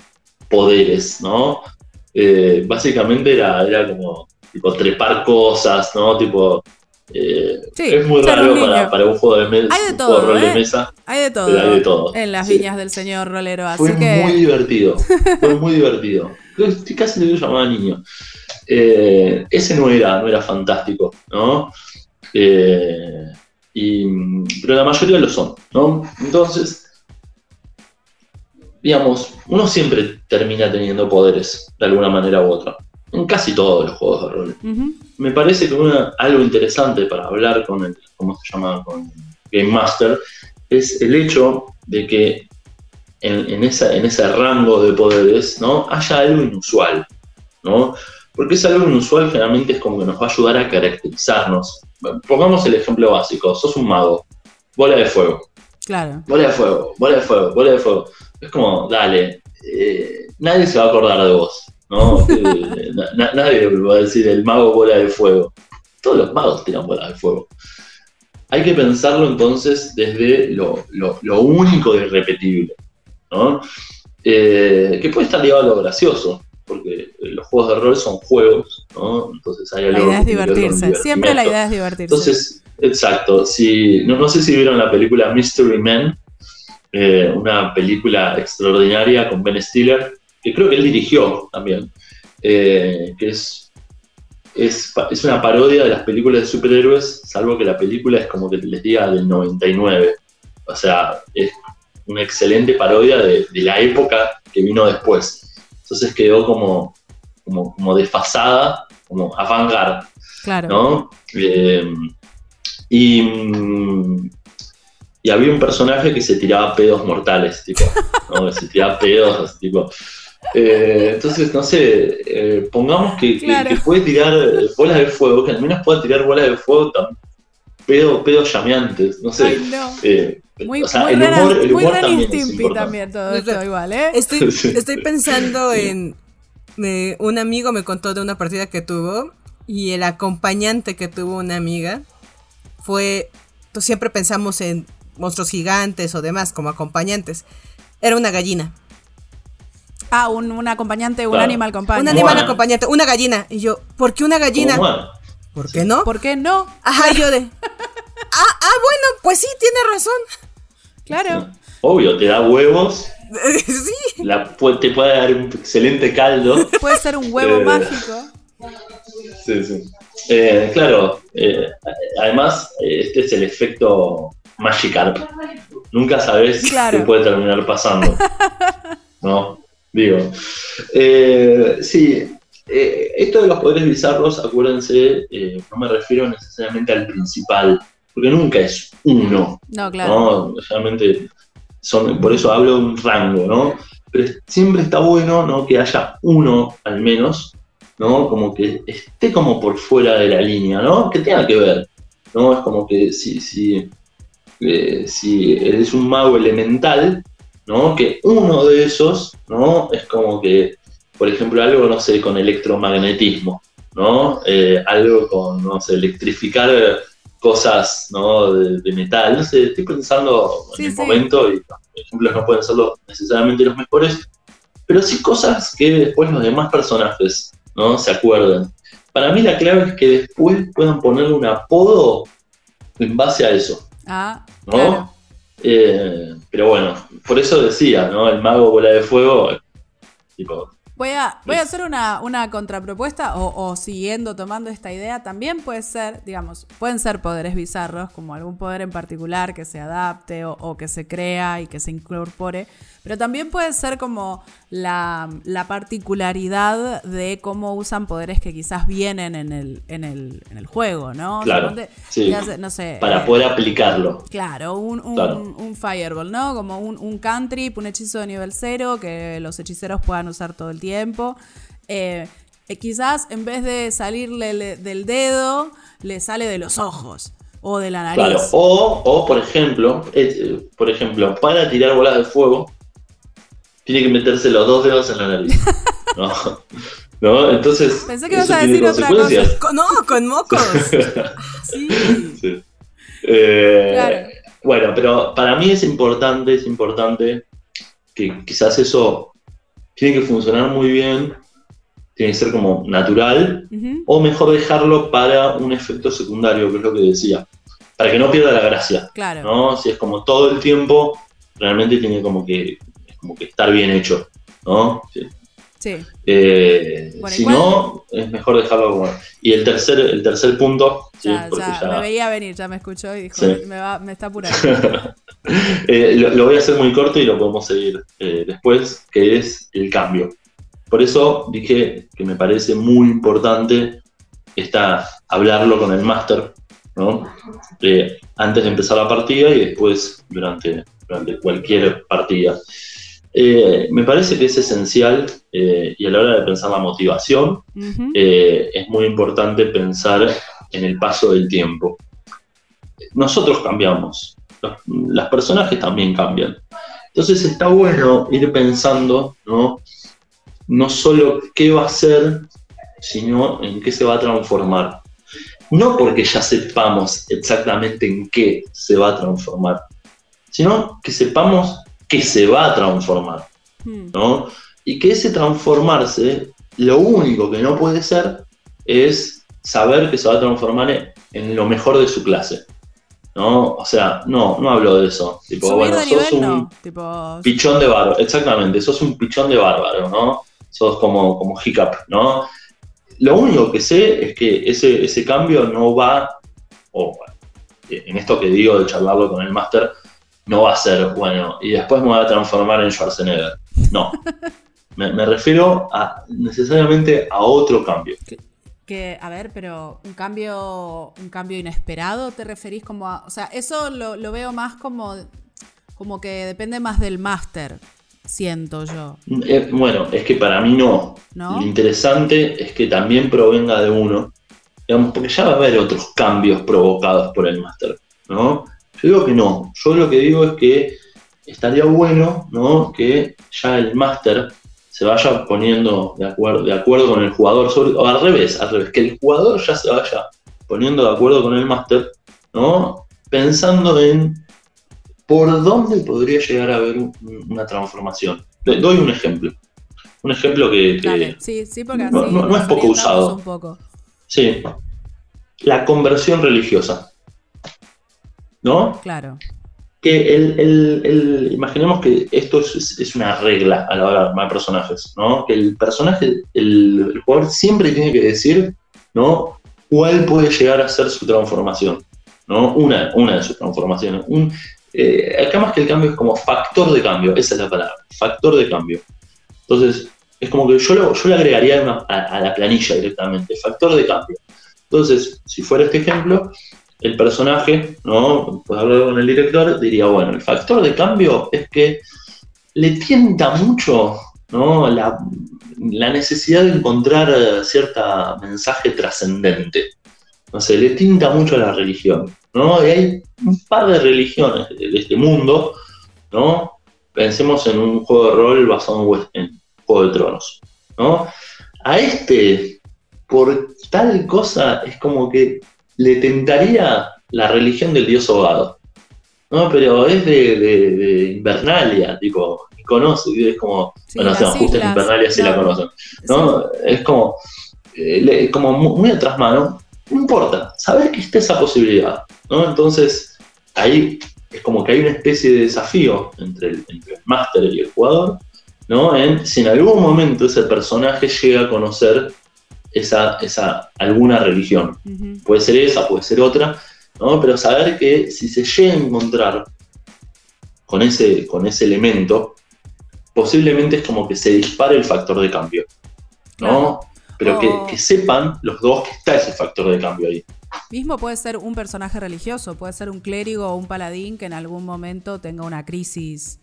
poderes, ¿no? Eh, básicamente era, era como tipo trepar cosas, ¿no? Tipo eh, es muy raro para, un juego de, mesa, hay de todo, de ¿eh? mesa. Hay de todo, hay de todo. En las viñas del señor rolero. Así Fue que... muy divertido. Fue muy divertido. Casi le llamaba niño. Eh, ese no era, no era fantástico, ¿no? y, pero la mayoría lo son, ¿no? Entonces, digamos, uno siempre termina teniendo poderes de alguna manera u otra en casi todos los juegos de rol. Me parece que una, algo interesante para hablar con el, ¿cómo se llama? Con Game Master, es el hecho de que en, esa, en ese rango de poderes ¿no? haya algo inusual. ¿no? Porque es algo inusual generalmente es como que nos va a ayudar a caracterizarnos. Pongamos el ejemplo básico, sos un mago, bola de fuego. Claro. Bola de fuego, bola de fuego, bola de fuego. Es como, dale, eh, nadie se va a acordar de vos, ¿no? Eh, nadie va a decir el mago bola de fuego. Todos los magos tiran bola de fuego. Hay que pensarlo entonces desde lo, único y irrepetible, ¿no? Eh, que puede estar ligado a lo gracioso, porque los juegos de rol son juegos, ¿no? Entonces hay algo. La idea es divertirse, siempre la idea es divertirse. Entonces, exacto, si, no, no sé si vieron la película Mystery Men, eh, una película extraordinaria con Ben Stiller, que creo que él dirigió también, eh, que es, es, es, una parodia de las películas de superhéroes, salvo que la película es como que les diga del 99. O sea, es una excelente parodia de, de la época que vino después. Entonces quedó como, como, desfasada, como avant-garde. Claro. ¿no? Eh, y, y, había un personaje que se tiraba pedos mortales, tipo, ¿no? se tiraba pedos, tipo. Eh, entonces, no sé, eh, pongamos que, puede tirar bolas de fuego, que al menos pueda tirar bolas de fuego también pedos, pedos llameantes, no sé. Muy, o sea, el humor, el humor también, también todo esto igual, ¿eh? Estoy, estoy pensando en... un amigo me contó de una partida que tuvo y el acompañante que tuvo una amiga fue... Siempre pensamos en monstruos gigantes o demás como acompañantes. Era una gallina. Ah, un, un acompañante, un animal acompañante. Un animal acompañante, una gallina. Y yo, ¿por qué una gallina? ¿Por qué no? ¿Por qué no? Ajá, yo de... Ah, ah, bueno, pues sí, tiene razón. Claro. Obvio, te da huevos. sí. te puede dar un excelente caldo. Puede ser un huevo eh, mágico. Sí, sí. Eh, claro, eh, además, este es el efecto Magikarp. Nunca sabes qué puede terminar pasando. ¿No? Digo. sí, esto de los poderes bizarros, acuérdense, no me refiero necesariamente al principal, porque nunca es uno. No, claro. Realmente son, por eso hablo de un rango, ¿no? Pero siempre está bueno, ¿no? Que haya uno al menos, ¿no? Como que esté como por fuera de la línea, ¿no? Que tenga que ver, ¿no? Es como que si, si, eh, si eres un mago elemental, ¿no? Que uno de esos, ¿no? Es como que, por ejemplo, algo, no sé, con electromagnetismo, ¿no? Eh, algo con, no sé, electrificar cosas ¿no? de, metal. No sé, estoy pensando en el momento y los ejemplos no pueden ser necesariamente los mejores, pero sí cosas que después los demás personajes ¿no? se acuerden. Para mí la clave es que después puedan ponerle un apodo en base a eso. Ah, ¿no? Eh, pero bueno, por eso decía, ¿no? El mago bola de fuego, tipo, Voy a, voy a hacer una, una contrapropuesta o, siguiendo tomando esta idea. También puede ser, digamos, pueden ser poderes bizarros, como algún poder en particular que se adapte o que se crea y que se incorpore pero también puede ser como la, particularidad de cómo usan poderes que quizás vienen en el, en el, en el juego, ¿no? Claro, no sé, Para poder aplicarlo. Claro un, un, fireball, ¿no? Como un, un cantrip, un hechizo de nivel cero que los hechiceros puedan usar todo el tiempo. Eh, eh, quizás en vez de salirle del dedo, le sale de los ojos o de la nariz. Claro, o, o por ejemplo, eh, por ejemplo, para tirar bolas de fuego, tiene que meterse los dos dedos en la nariz. No. ¿No? Entonces. Pensé que ibas a decir otra cosa. no, con mocos. sí. sí. Eh, claro. Bueno, pero para mí es importante, es importante que quizás eso tiene que funcionar muy bien, tiene que ser como natural, o mejor dejarlo para un efecto secundario, que es lo que decía, para que no pierda la gracia. Claro. ¿no? Si es como todo el tiempo, realmente tiene como que como que estar bien hecho, ¿no? Sí. Eh, si no, es mejor dejarlo como. Y el tercer, el tercer punto. Ya, ya, me veía venir, ya me escuchó y dijo, me, va, me, está apurando. Eh, lo, voy a hacer muy corto y lo podemos seguir eh, después, que es el cambio. Por eso dije que me parece muy importante esta, hablarlo con el máster, ¿no? antes de empezar la partida y después durante, durante cualquier partida. Eh, me parece que es esencial eh, y a la hora de pensar la motivación eh, es muy importante pensar en el paso del tiempo. Nosotros cambiamos, Los, personajes también cambian. Entonces está bueno ir pensando, ¿no? No solo qué va a ser, sino en qué se va a transformar. No porque ya sepamos exactamente en qué se va a transformar, sino que sepamos que se va a transformar, hmm. ¿no? Y que ese transformarse, lo único que no puede ser es saber que se va a transformar en lo mejor de su clase. ¿no? O sea, no, no hablo de eso. Tipo, bueno, sos un pichón de bárbaro, exactamente, sos un pichón de bárbaro, ¿no? Sos como, como hiccup, ¿no? Lo único que sé es que ese, ese cambio no va, o en esto que digo de charlarlo con el máster, no va a ser, bueno, y después me voy a transformar en Schwarzenegger. No. me, me, refiero a necesariamente a otro cambio. Que, a ver, pero un cambio, un cambio inesperado, ¿te referís como a...? O sea, eso lo, veo más como, como que depende más del máster, siento yo. Eh, bueno, es que para mí no. Lo interesante es que también provenga de uno, digamos, porque ya va a haber otros cambios provocados por el máster, ¿no? Yo digo que no, yo lo que digo es que estaría bueno, ¿no? Que ya el máster se vaya poniendo de acuerdo, de acuerdo con el jugador, o al revés, al revés, que el jugador ya se vaya poniendo de acuerdo con el máster, ¿no? Pensando en por dónde podría llegar a haber una transformación. Doy un ejemplo. Un ejemplo que, no, es poco usado. Sí. La conversión religiosa. ¿No? Claro que el, imaginemos que esto es, una regla a la hora de armar personajes, ¿no? Que el personaje, el, jugador siempre tiene que decir, ¿no? ¿Cuál puede llegar a ser su transformación? ¿No? Una, una de sus transformaciones. Un, eh, acá más que el cambio es como factor de cambio, esa es la palabra, factor de cambio. Entonces, es como que yo, yo le agregaría a, la planilla directamente, factor de cambio. Entonces, si fuera este ejemplo, el personaje, ¿no? Pues hablar con el director, diría, bueno, el factor de cambio es que le tienta mucho ¿no? la, necesidad de encontrar eh, cierta mensaje trascendente. No le tinta mucho a la religión. ¿no? Y hay un par de religiones de este mundo, ¿no? Pensemos en un juego de rol basado en Juego de Tronos, ¿no? A este, por tal cosa, es como que le tentaría la religión del dios ahogado. No, pero es de, Invernalia, tipo, conoce, es como, bueno, no, justo en Invernalia sí la conocen, ¿no? Es como, eh, como muy atrás mano, no importa, saber que está esa posibilidad, ¿no? Entonces, ahí es como que hay una especie de desafío entre el, entre el máster y el jugador, ¿no? En si en algún momento ese personaje llega a conocer esa, esa alguna religión. Puede ser esa, puede ser otra, ¿no? pero saber que si se llega a encontrar con ese, con ese elemento, posiblemente es como que se dispare el factor de cambio. ¿no? Pero que, que, sepan los dos que está ese factor de cambio ahí. Mismo puede ser un personaje religioso, puede ser un clérigo o un paladín que en algún momento tenga una crisis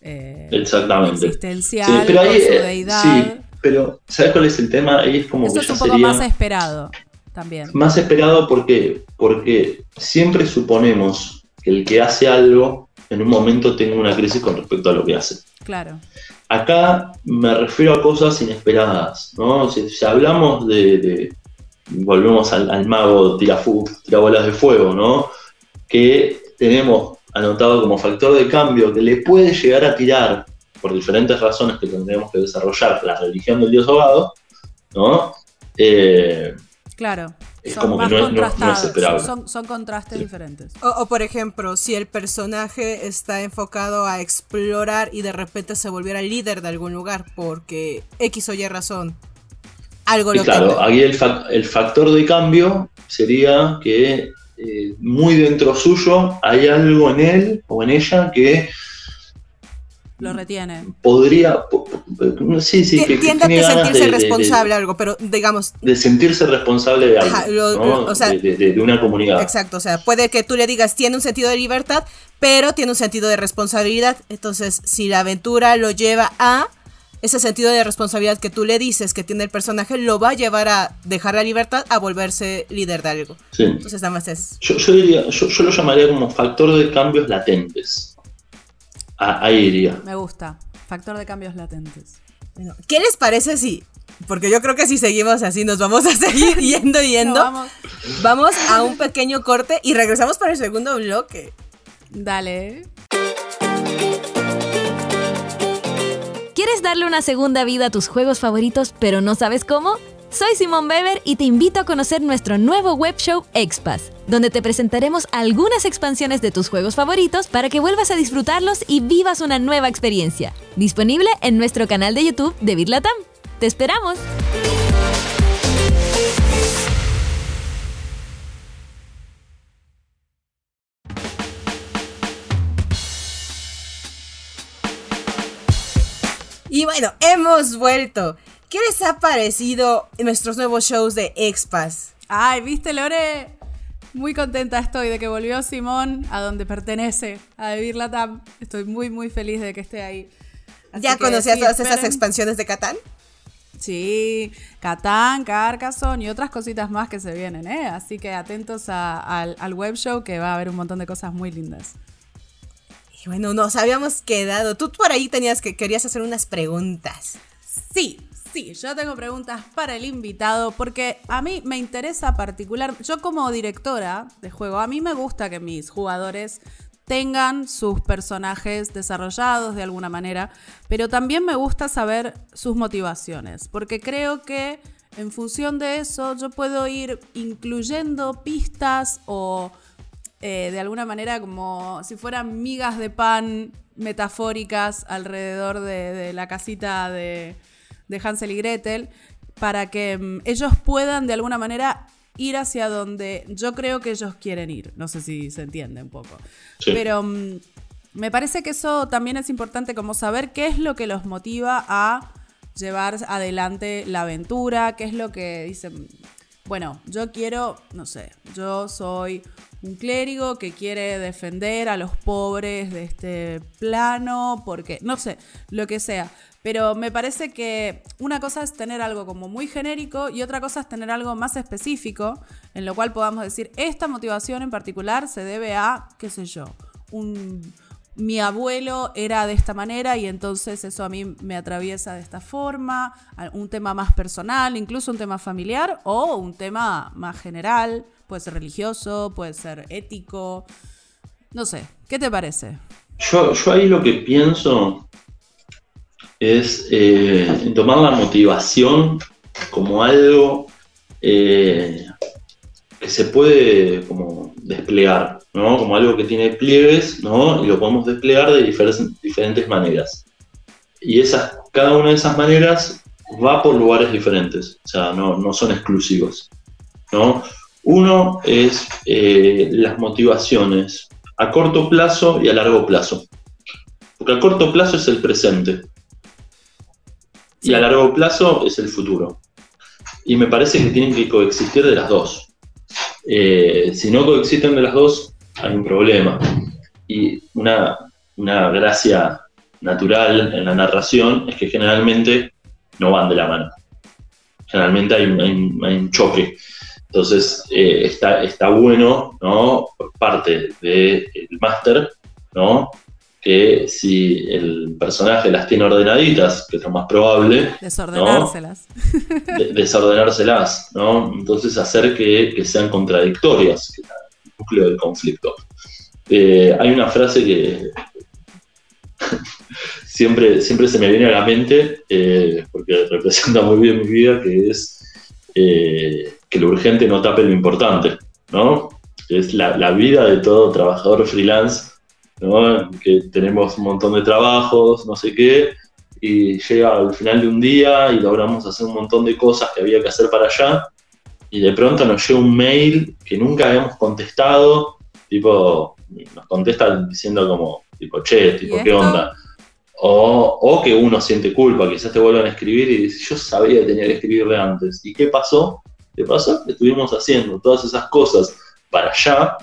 eh, Exactamente. existencial pero ahí, su eh, deidad. Pero, ¿sabes cuál es el tema? Ahí es como Eso es un poco más esperado también. Más esperado porque, porque siempre suponemos que el que hace algo en un momento tenga una crisis con respecto a lo que hace. Claro. Acá me refiero a cosas inesperadas, ¿no? Si, hablamos de, volvemos al, mago tira, bolas de fuego, ¿no? Que tenemos anotado como factor de cambio que le puede llegar a tirar por diferentes razones que tendremos que desarrollar, la religión del dios ahogado, ¿no? Eh, claro. son más contrastados, son, contrastes diferentes. O, por ejemplo, si el personaje está enfocado a explorar y de repente se volviera líder de algún lugar porque X o Y razón. Algo lo Claro, aquí el, el, factor de cambio sería que eh, muy dentro suyo hay algo en él o en ella que lo retiene. Podría, sí, sí, que, tiende a sentirse responsable de, algo, pero digamos... De sentirse responsable de algo, de, una comunidad. Exacto, o sea, puede que tú le digas, tiene un sentido de libertad, pero tiene un sentido de responsabilidad, entonces si la aventura lo lleva a ese sentido de responsabilidad que tú le dices que tiene el personaje lo va a llevar a dejar la libertad a volverse líder de algo. Sí. Entonces nada más es... Yo, yo diría, yo, yo lo llamaría como factor de cambios latentes. Ah, ahí iría. Me gusta. Factor de cambios latentes. Bueno, ¿Qué les parece si porque yo creo que si seguimos así nos vamos a seguir yendo y yendo. No, vamos. Vamos a un pequeño corte y regresamos para el segundo bloque. Dale. ¿Quieres darle una segunda vida a tus juegos favoritos pero no sabes cómo? Soy Simón Weber y te invito a conocer nuestro nuevo web show Expas, donde te presentaremos algunas expansiones de tus juegos favoritos para que vuelvas a disfrutarlos y vivas una nueva experiencia. Disponible en nuestro canal de YouTube de Bitlatam. ¡Te esperamos! Y bueno, hemos vuelto. ¿Qué les ha parecido nuestros nuevos shows de Expas? Ay, ¿viste, Lore? Muy contenta estoy de que volvió Simón a donde pertenece, a vivir la TAM. Estoy muy, muy feliz de que esté ahí. Así ¿Ya conocías sí, todas esas expansiones de Catán? Sí, Catán, Carcassonne y otras cositas más que se vienen, ¿eh? Así que atentos a- al web show que va a haber un montón de cosas muy lindas. Y bueno, nos habíamos quedado. Tú por ahí tenías que querías hacer unas preguntas. Sí, sí, yo tengo preguntas para el invitado porque a mí me interesa particular, yo como directora de juego, a mí me gusta que mis jugadores tengan sus personajes desarrollados de alguna manera, pero también me gusta saber sus motivaciones, porque creo que en función de eso yo puedo ir incluyendo pistas o eh, de alguna manera como si fueran migas de pan metafóricas alrededor de, de la casita de, de Hansel y Gretel, para que mm, ellos puedan de alguna manera ir hacia donde yo creo que ellos quieren ir. No sé si se entiende un poco. Sí. Pero mm, me parece que eso también es importante como saber qué es lo que los motiva a llevar adelante la aventura, qué es lo que dicen, bueno, yo quiero, no sé, yo soy un clérigo que quiere defender a los pobres de este plano, porque, no sé, lo que sea. Pero me parece que una cosa es tener algo como muy genérico y otra cosa es tener algo más específico, en lo cual podamos decir, esta motivación en particular se debe a, qué sé yo, un, mi abuelo era de esta manera y entonces eso a mí me atraviesa de esta forma, un tema más personal, incluso un tema familiar o un tema más general, puede ser religioso, puede ser ético, no sé, ¿qué te parece? Yo, yo ahí lo que pienso es eh, tomar la motivación como algo eh, que se puede como desplegar, ¿no? Como algo que tiene pliegues, ¿no? Y lo podemos desplegar de diferentes, diferentes maneras. Y esas, cada una de esas maneras va por lugares diferentes, o sea, no, no son exclusivos, ¿no? Uno es eh, las motivaciones a corto plazo y a largo plazo. Porque a corto plazo es el presente. Y a largo plazo es el futuro. Y me parece que tienen que coexistir de las dos. Eh, si no coexisten de las dos, hay un problema. Y una, una gracia natural en la narración es que generalmente no van de la mano. Generalmente hay, un- hay hay un choque. Entonces, eh, está, está bueno, ¿no? Por parte del máster, ¿no? Que si el personaje las tiene ordenaditas, que es lo más probable, Desordenárselas. de- desordenárselas, ¿no? Entonces hacer que, que sean contradictorias, que es el núcleo del conflicto. Eh, hay una frase que siempre, siempre se me viene a la mente, eh, porque representa muy bien mi vida, que es eh, que lo urgente no tape lo importante, ¿no? Es la, la vida de todo trabajador freelance, ¿no? Que tenemos un montón de trabajos, no sé qué, y llega al final de un día y logramos hacer un montón de cosas que había que hacer para allá, y de pronto nos llega un mail que nunca habíamos contestado, tipo, nos contestan diciendo como, tipo, che, tipo, ¿Y ¿qué onda? O, o que uno siente culpa, quizás te vuelvan a escribir y dices, yo sabía que tenía que escribirle antes. ¿Y qué pasó? ¿Qué pasó? Que estuvimos haciendo todas esas cosas para allá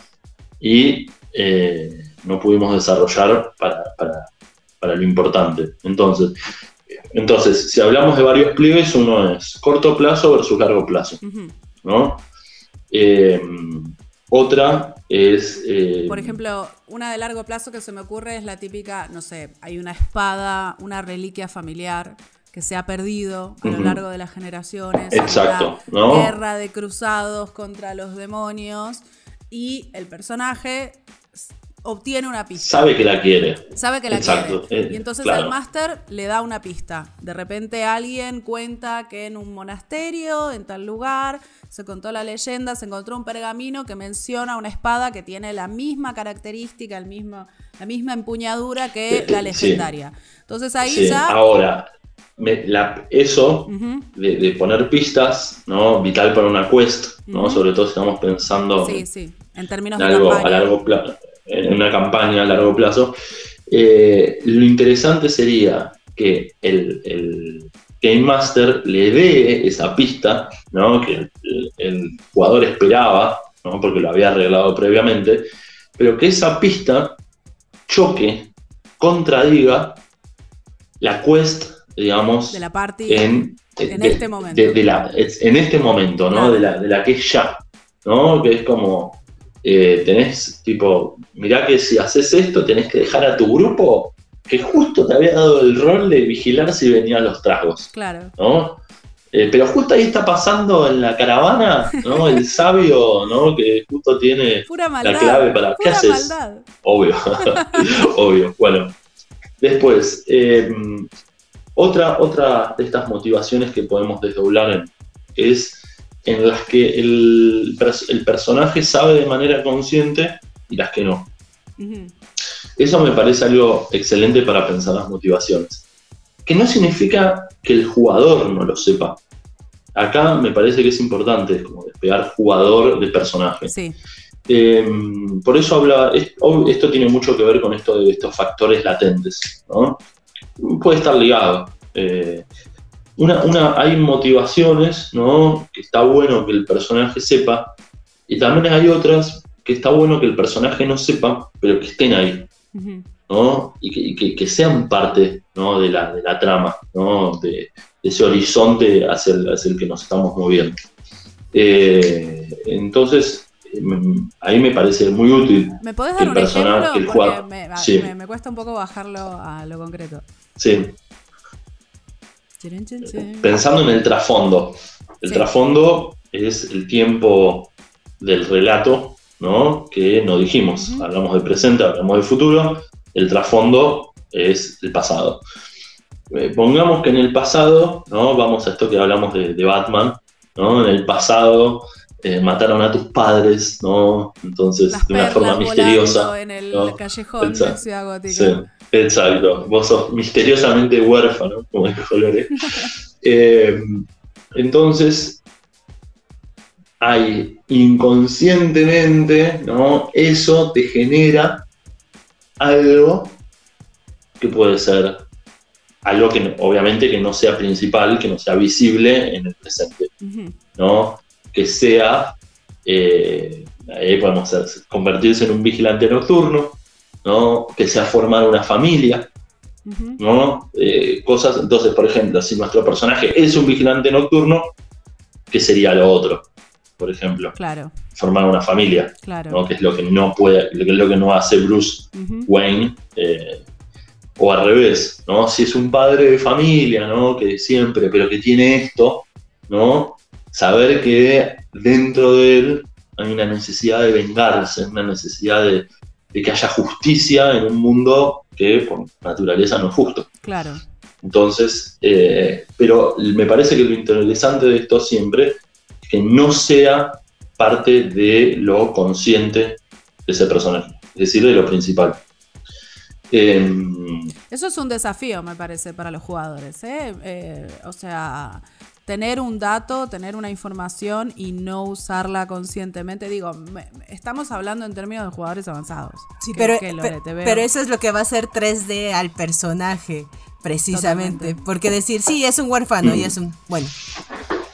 y eh, no pudimos desarrollar para, para- para lo importante. Entonces, Entonces, si hablamos de varios pliegues, uno es corto plazo versus largo plazo, ¿no? Eh, otra es... Eh, Por ejemplo, una de largo plazo que se me ocurre es la típica, no sé, hay una espada, una reliquia familiar que se ha perdido a lo largo de las generaciones. Exacto. ¿no? Guerra de cruzados contra los demonios y el personaje obtiene una pista. Sabe que la quiere. Sabe que la quiere. Eh, y entonces el máster le da una pista. De repente alguien cuenta que en un monasterio, en tal lugar, se contó la leyenda, se encontró un pergamino que menciona una espada que tiene la misma característica, el mismo, la misma empuñadura que la legendaria. Entonces ahí ya... Ahora, eso de, poner pistas, ¿no? Vital para una quest, ¿no? Sobre todo si estamos pensando en términos algo a largo plazo en una campaña a largo plazo, eh, lo interesante sería que el, Game Master le dé esa pista ¿no? que el, jugador esperaba, ¿no? porque lo había arreglado previamente, pero que esa pista choque, contradiga la quest, digamos, de la party en, este momento. en este momento, ¿no? De, la, de la que es ya, ¿no? Que es como eh, tenés tipo, mirá que si haces esto tenés que dejar a tu grupo que justo te había dado el rol de vigilar si venían los tragos. Claro. ¿no? Eh, pero justo ahí está pasando en la caravana, ¿no? El sabio, ¿no? Que justo tiene la clave para. ¿Qué haces? Obvio, obvio. Bueno, después, eh, otra, otra de estas motivaciones que podemos desdoblar es en las que el, personaje sabe de manera consciente y las que no. Eso me parece algo excelente para pensar las motivaciones. Que no significa que el jugador no lo sepa. Acá me parece que es importante como despegar jugador de personaje. Em, por eso habla, esto tiene mucho que ver con esto de estos factores latentes. Puede estar ligado. Eh, una, hay motivaciones, ¿no? Que está bueno que el personaje sepa, y también hay otras que está bueno que el personaje no sepa, pero que estén ahí, ¿no? Y que, sean parte, ¿no? de, la, de la trama, ¿no? De, ese horizonte hacia el, que nos estamos moviendo. Eh, entonces, mm, ahí me parece muy útil. ¿Me podés dar un ejemplo? me, me, cuesta un poco bajarlo a lo concreto. Sí. Pensando en el trasfondo. El trasfondo es el tiempo del relato, ¿no? Que no dijimos. Hablamos del presente, hablamos del futuro. El trasfondo es el pasado. Eh, pongamos que en el pasado, ¿no? Vamos a esto que hablamos de, Batman, ¿no? En el pasado eh, mataron a tus padres, ¿no? Entonces, de una forma misteriosa. En el callejón de Ciudad Gótica. Exacto, vos sos misteriosamente huérfano, como dijo Lore. Eh, entonces, hay inconscientemente, ¿no? Eso te genera algo que puede ser algo que obviamente que no sea principal, que no sea visible en el presente, ¿no? Que sea, eh, ahí podemos convertirse en un vigilante nocturno, ¿no? que sea formar una familia, ¿no? Eh, cosas, entonces, por ejemplo, si nuestro personaje es un vigilante nocturno, ¿qué sería lo otro? Por ejemplo, claro. formar una familia, claro. que es lo que no puede, que es lo que no hace Bruce Wayne, eh, o al revés, ¿no? Si es un padre de familia, ¿no? Que siempre, pero que tiene esto, ¿no? Saber que dentro de él hay una necesidad de vengarse, una necesidad de, de que haya justicia en un mundo que por naturaleza no es justo. Claro. Entonces, eh, pero me parece que lo interesante de esto siempre es que no sea parte de lo consciente de ese personaje, es decir, de lo principal. Em, Eso es un desafío, me parece, para los jugadores. ¿eh? Eh, o sea, tener un dato, tener una información y no usarla conscientemente. Digo, estamos hablando en términos de jugadores avanzados. Sí, pero, pero eso es lo que va a hacer 3D al personaje, precisamente. Porque decir, sí, es un huérfano y es un... Bueno,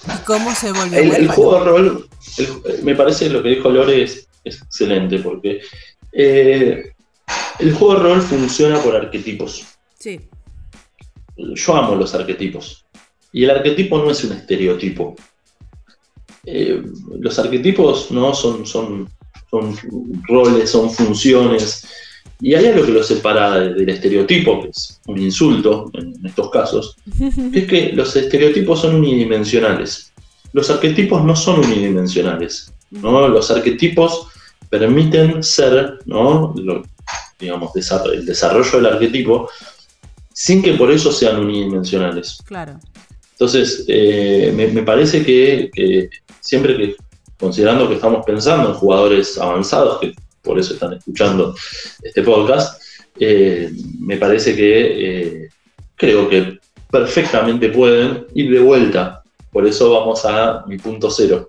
¿y cómo se vuelve el, el juego de rol, me parece lo que dijo Lore es, excelente, porque eh, el juego de rol funciona por arquetipos. Sí. yo amo los arquetipos. Y el arquetipo no es un estereotipo. Eh, los arquetipos no son, son, son roles, son funciones. Y hay algo que lo separa del estereotipo, que es un insulto en estos casos, que es que los estereotipos son unidimensionales. Los arquetipos no son unidimensionales. ¿no? Los arquetipos permiten ser, ¿no? digamos, el desarrollo del arquetipo sin que por eso sean unidimensionales. Claro. Entonces, eh, me, parece que, siempre que, considerando que estamos pensando en jugadores avanzados, que por eso están escuchando este podcast, eh, me parece que eh, creo que perfectamente pueden ir de vuelta. Por eso vamos a mi punto cero.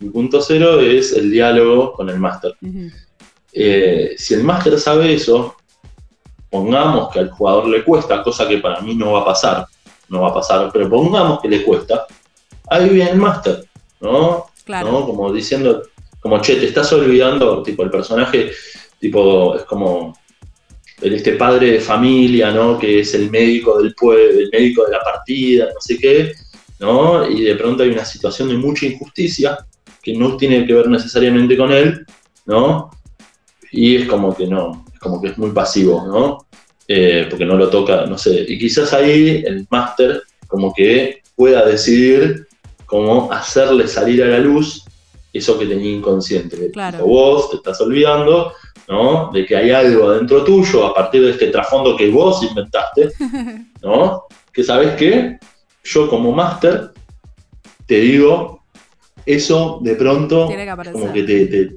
Mi punto cero es el diálogo con el máster. si el máster sabe eso, pongamos que al jugador le cuesta, cosa que para mí no va a pasar, no va a pasar, pero pongamos que le cuesta, ahí viene el máster, ¿no? Claro. Como diciendo, como, che, te estás olvidando, tipo, el personaje, tipo, es como este padre de familia, ¿no? Que es el médico del pueblo, el médico de la partida, no sé qué, ¿no? Y de pronto hay una situación de mucha injusticia que no tiene que ver necesariamente con él, ¿no? Y es como que no, es como que es muy pasivo, ¿no? Eh, porque no lo toca, no sé, y quizás ahí el máster como que pueda decidir cómo hacerle salir a la luz eso que tenía inconsciente. Claro. vos te estás olvidando, ¿no? De que hay algo dentro tuyo a partir de este trasfondo que vos inventaste, ¿no? Que sabes qué, yo como máster te digo, eso de pronto como que te,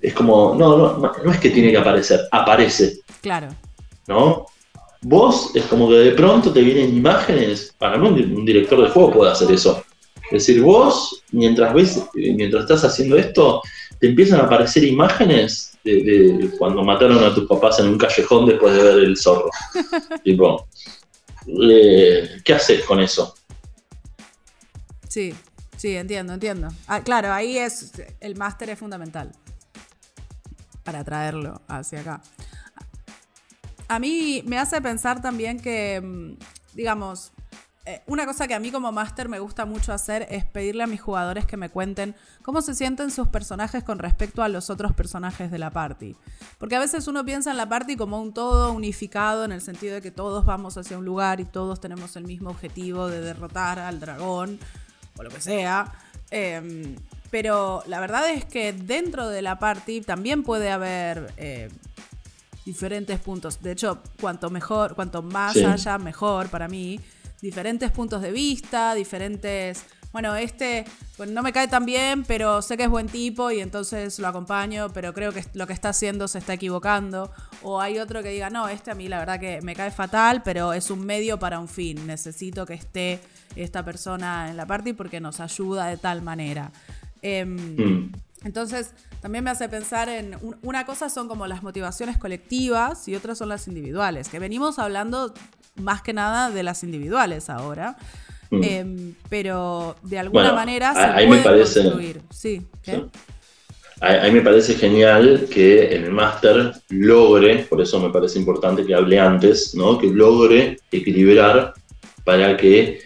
es como, no, no, no es que tiene que aparecer, aparece. Claro. ¿No? Vos es como que de pronto te vienen imágenes, para mí un director de juego puede hacer eso. Es decir, vos, mientras ves, mientras estás haciendo esto, te empiezan a aparecer imágenes de, cuando mataron a tus papás en un callejón después de ver el zorro. tipo, eh, ¿qué haces con eso? Sí, sí, entiendo, entiendo. Ah, claro, ahí es, el máster es fundamental para traerlo hacia acá a mí me hace pensar también que, mm, digamos, eh, una cosa que a mí como máster me gusta mucho hacer es pedirle a mis jugadores que me cuenten cómo se sienten sus personajes con respecto a los otros personajes de la party. Porque a veces uno piensa en la party como un todo unificado en el sentido de que todos vamos hacia un lugar y todos tenemos el mismo objetivo de derrotar al dragón o lo que sea. Em, pero la verdad es que dentro de la party también puede haber eh, diferentes puntos. De hecho, cuanto mejor, cuanto más haya, mejor para mí. Diferentes puntos de vista, diferentes. Bueno, este pues no me cae tan bien, pero sé que es buen tipo y entonces lo acompaño, pero creo que lo que está haciendo se está equivocando. O hay otro que diga, no, este a mí la verdad que me cae fatal, pero es un medio para un fin. Necesito que esté esta persona en la party porque nos ayuda de tal manera. Mm. Entonces, también me hace pensar en una cosa son como las motivaciones colectivas y otras son las individuales, que venimos hablando más que nada de las individuales ahora. Mm. Em, pero de alguna manera se puede construir. Sí, Ahí, me parece genial que el máster logre, por eso me parece importante que hable antes, ¿no? que logre equilibrar para que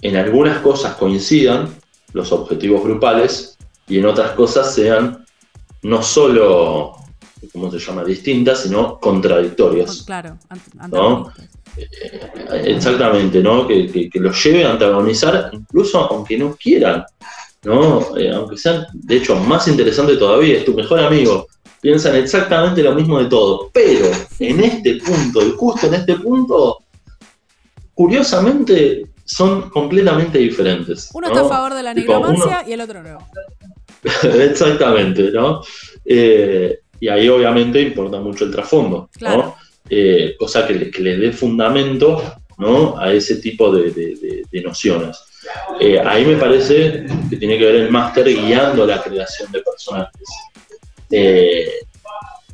en algunas cosas coincidan los objetivos grupales y en otras cosas sean no solo, ¿cómo se llama?, distintas, sino contradictorias. Claro, ¿no? Eh, exactamente, ¿no? Que, que, los lleve a antagonizar, incluso aunque no quieran, ¿no? Eh, aunque sean, de hecho, más interesante todavía, es tu mejor amigo, piensan exactamente lo mismo de todo, pero en este punto, y justo en este punto, curiosamente, son completamente diferentes. Uno está a favor de la negromancia y el otro no. Exactamente, ¿no? Eh, y ahí obviamente importa mucho el trasfondo, ¿no? Eh, cosa que le, dé fundamento ¿no? a ese tipo de, nociones. Eh, ahí me parece que tiene que ver el máster guiando la creación de personajes.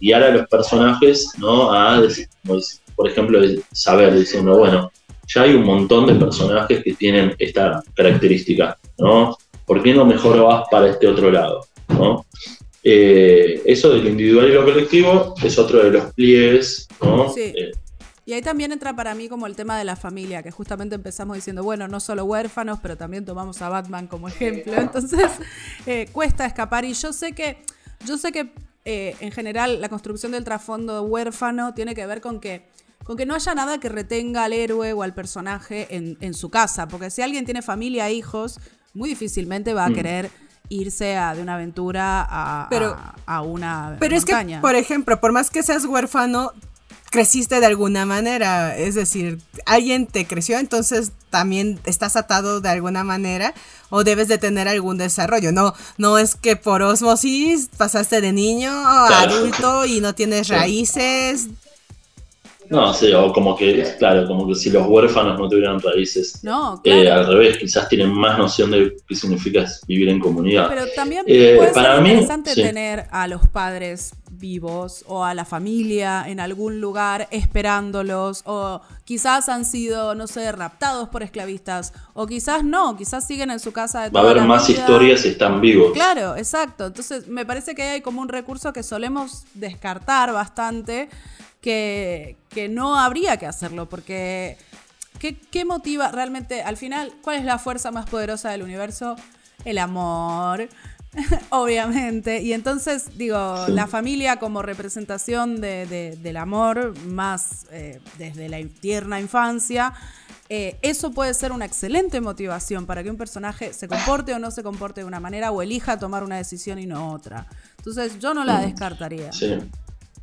guiar a los personajes ¿no? a, por ejemplo, saber diciendo, bueno, ya hay un montón de personajes que tienen esta característica, ¿no? ¿por qué no mejor vas para este otro lado? ¿no? Eh, eso del individual y lo colectivo es otro de los pliegues ¿no? Eh, Y ahí también entra para mí como el tema de la familia, que justamente empezamos diciendo, bueno, no solo huérfanos, pero también tomamos a Batman como ejemplo. Entonces, eh, cuesta escapar. Y yo sé que, yo sé que eh, en general la construcción del trasfondo huérfano tiene que ver con que con que no haya nada que retenga al héroe o al personaje en, su casa. Porque si alguien tiene familia, e hijos, muy difícilmente va a mm. querer irse a, de una aventura a, a, una pero es que, por ejemplo, por más que seas huérfano, creciste de alguna manera. Es decir, alguien te creció, entonces también estás atado de alguna manera o debes de tener algún desarrollo. No, no es que por osmosis pasaste de niño a adulto y no tienes raíces. No, sí, o como que, claro, como que si los huérfanos no tuvieran raíces. No, eh, claro. al revés, quizás tienen más noción de qué significa vivir en comunidad. Pero también eh, puede ser interesante tener a los padres vivos o a la familia en algún lugar esperándolos o quizás han sido, no sé, raptados por esclavistas o quizás no, quizás siguen en su casa de Va a haber más historias si están vivos. Claro, exacto. Entonces me parece que hay como un recurso que solemos descartar bastante que, que no habría que hacerlo, porque ¿qué, motiva realmente, al final, cuál es la fuerza más poderosa del universo? El amor, obviamente. Y entonces, digo, la familia como representación de, del amor, más eh, desde la tierna infancia, eh, eso puede ser una excelente motivación para que un personaje se comporte o no se comporte de una manera o elija tomar una decisión y no otra. Entonces, yo no la mm. descartaría. Sí.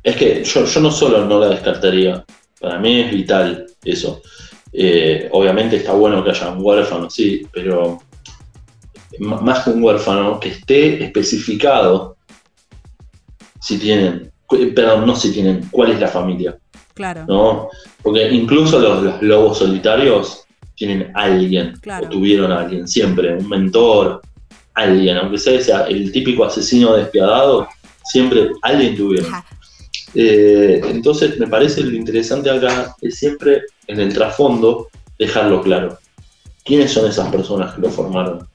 Es que yo, no solo no la descartaría, para mí es vital eso. Eh, obviamente está bueno que haya un huérfano, sí, pero más que un huérfano, que esté especificado si tienen, perdón, no si tienen, cuál es la familia. Claro. ¿no? Porque incluso los, lobos solitarios tienen alguien, o tuvieron a alguien, siempre, un mentor, alguien, aunque sea, el típico asesino despiadado, siempre alguien tuvieron. Eh, entonces, me parece lo interesante acá es siempre en el trasfondo dejarlo claro. ¿Quiénes son esas personas que lo formaron?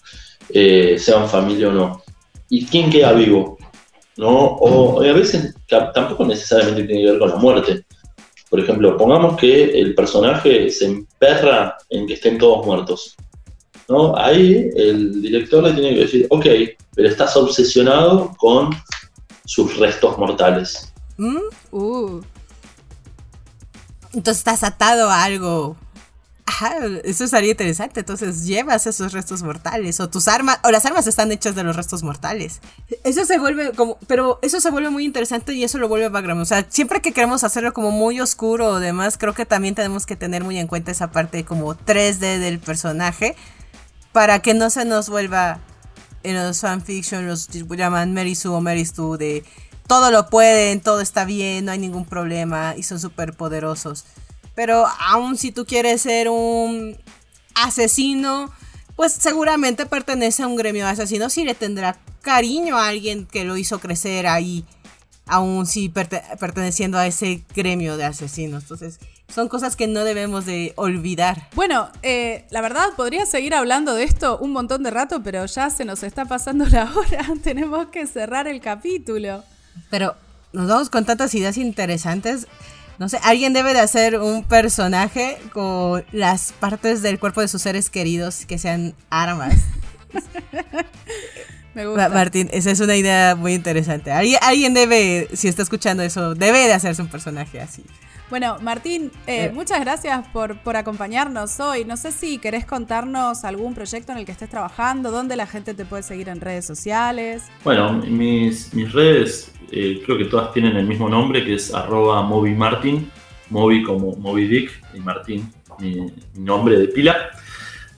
Eh, sean familia o no. ¿Y quién queda vivo? ¿No? O a veces tampoco necesariamente tiene que ver con la muerte. Por ejemplo, pongamos que el personaje se emperra en que estén todos muertos. ¿no? Ahí el director le tiene que decir, ok, pero estás obsesionado con sus restos mortales. ¿Mm? Uh. Entonces estás atado a algo. Eso sería interesante. Entonces llevas esos restos mortales. O tus armas. O las armas están hechas de los restos mortales. Eso se vuelve como. Pero eso se vuelve muy interesante y eso lo vuelve background. O sea, siempre que queremos hacerlo como muy oscuro o demás, creo que también tenemos que tener muy en cuenta esa parte como 3D del personaje. Para que no se nos vuelva en los fanfiction, los llaman Mary Sue o Mary Stu de todo lo pueden, todo está bien, no hay ningún problema y son súper poderosos. Pero aún si tú quieres ser un asesino, pues seguramente pertenece a un gremio de asesinos y le tendrá cariño a alguien que lo hizo crecer ahí, aún si perteneciendo a ese gremio de asesinos. Entonces, son cosas que no debemos de olvidar. Bueno, eh, la verdad podría seguir hablando de esto un montón de rato, pero ya se nos está pasando la hora. Tenemos que cerrar el capítulo. Pero nos vamos con tantas ideas interesantes. No sé, alguien debe de hacer un personaje con las partes del cuerpo de sus seres queridos que sean armas. Me gusta. Martín, esa es una idea muy interesante. Alguien debe, si está escuchando eso, debe de hacerse un personaje así. Bueno, Martín, eh, eh. muchas gracias por, por, acompañarnos hoy. No sé si querés contarnos algún proyecto en el que estés trabajando, dónde la gente te puede seguir en redes sociales. Bueno, mis, mis redes eh, creo que todas tienen el mismo nombre, que es arroba movimartin, movi como Moby Dick y Martín, mi, nombre de pila.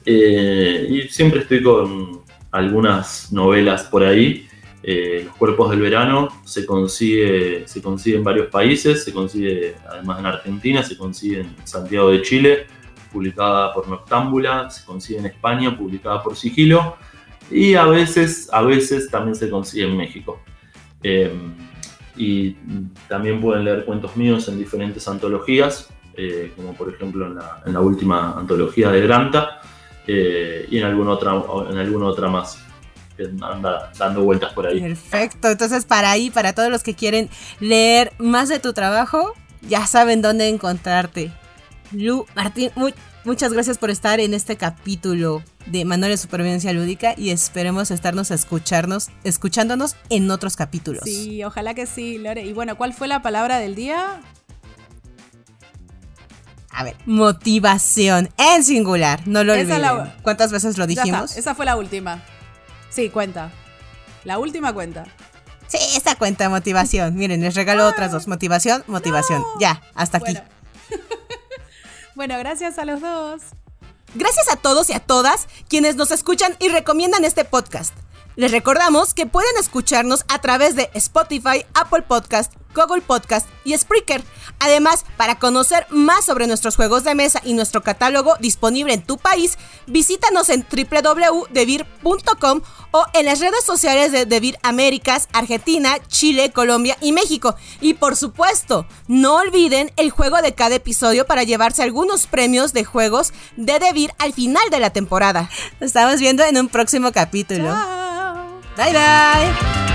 y siempre estoy con algunas novelas por ahí. Eh, los cuerpos del verano se consigue, se consigue en varios países, se consigue además en Argentina, se consigue en Santiago de Chile, publicada por Noctámbula, se consigue en España, publicada por Sigilo, y a veces, a veces también se consigue en México. Em, y también pueden leer cuentos míos en diferentes antologías, eh, como por ejemplo en la, última antología de Granta, eh, y en alguna otra, en alguna otra más que anda dando vueltas por ahí. Perfecto, entonces para ahí, para todos los que quieren leer más de tu trabajo, ya saben dónde encontrarte. Lu, Martín, muchas gracias por estar en este capítulo de Manual de Supervivencia Lúdica y esperemos estarnos a escucharnos, escuchándonos en otros capítulos. Sí, ojalá que sí, Lore. Y bueno, ¿cuál fue la palabra del día? A ver, motivación en singular, no lo olviden. ¿Cuántas veces lo dijimos? Esa fue la última. Sí, cuenta. La última cuenta. Sí, esta cuenta motivación. Miren, les regalo otras dos. Motivación, motivación. Ya, hasta aquí. bueno, gracias a los dos. Gracias a todos y a todas quienes nos escuchan y recomiendan este podcast. Les recordamos que pueden escucharnos a través de Spotify, Apple Podcast, Google Podcast y Spreaker. Además, para conocer más sobre nuestros juegos de mesa y nuestro catálogo disponible en tu país, visítanos en www.devir.com o en las redes sociales de Devir Américas, Argentina, Chile, Colombia y México. Y por supuesto, no olviden el juego de cada episodio para llevarse algunos premios de juegos de Devir al final de la temporada. Nos estamos viendo en un próximo capítulo. Bye bye.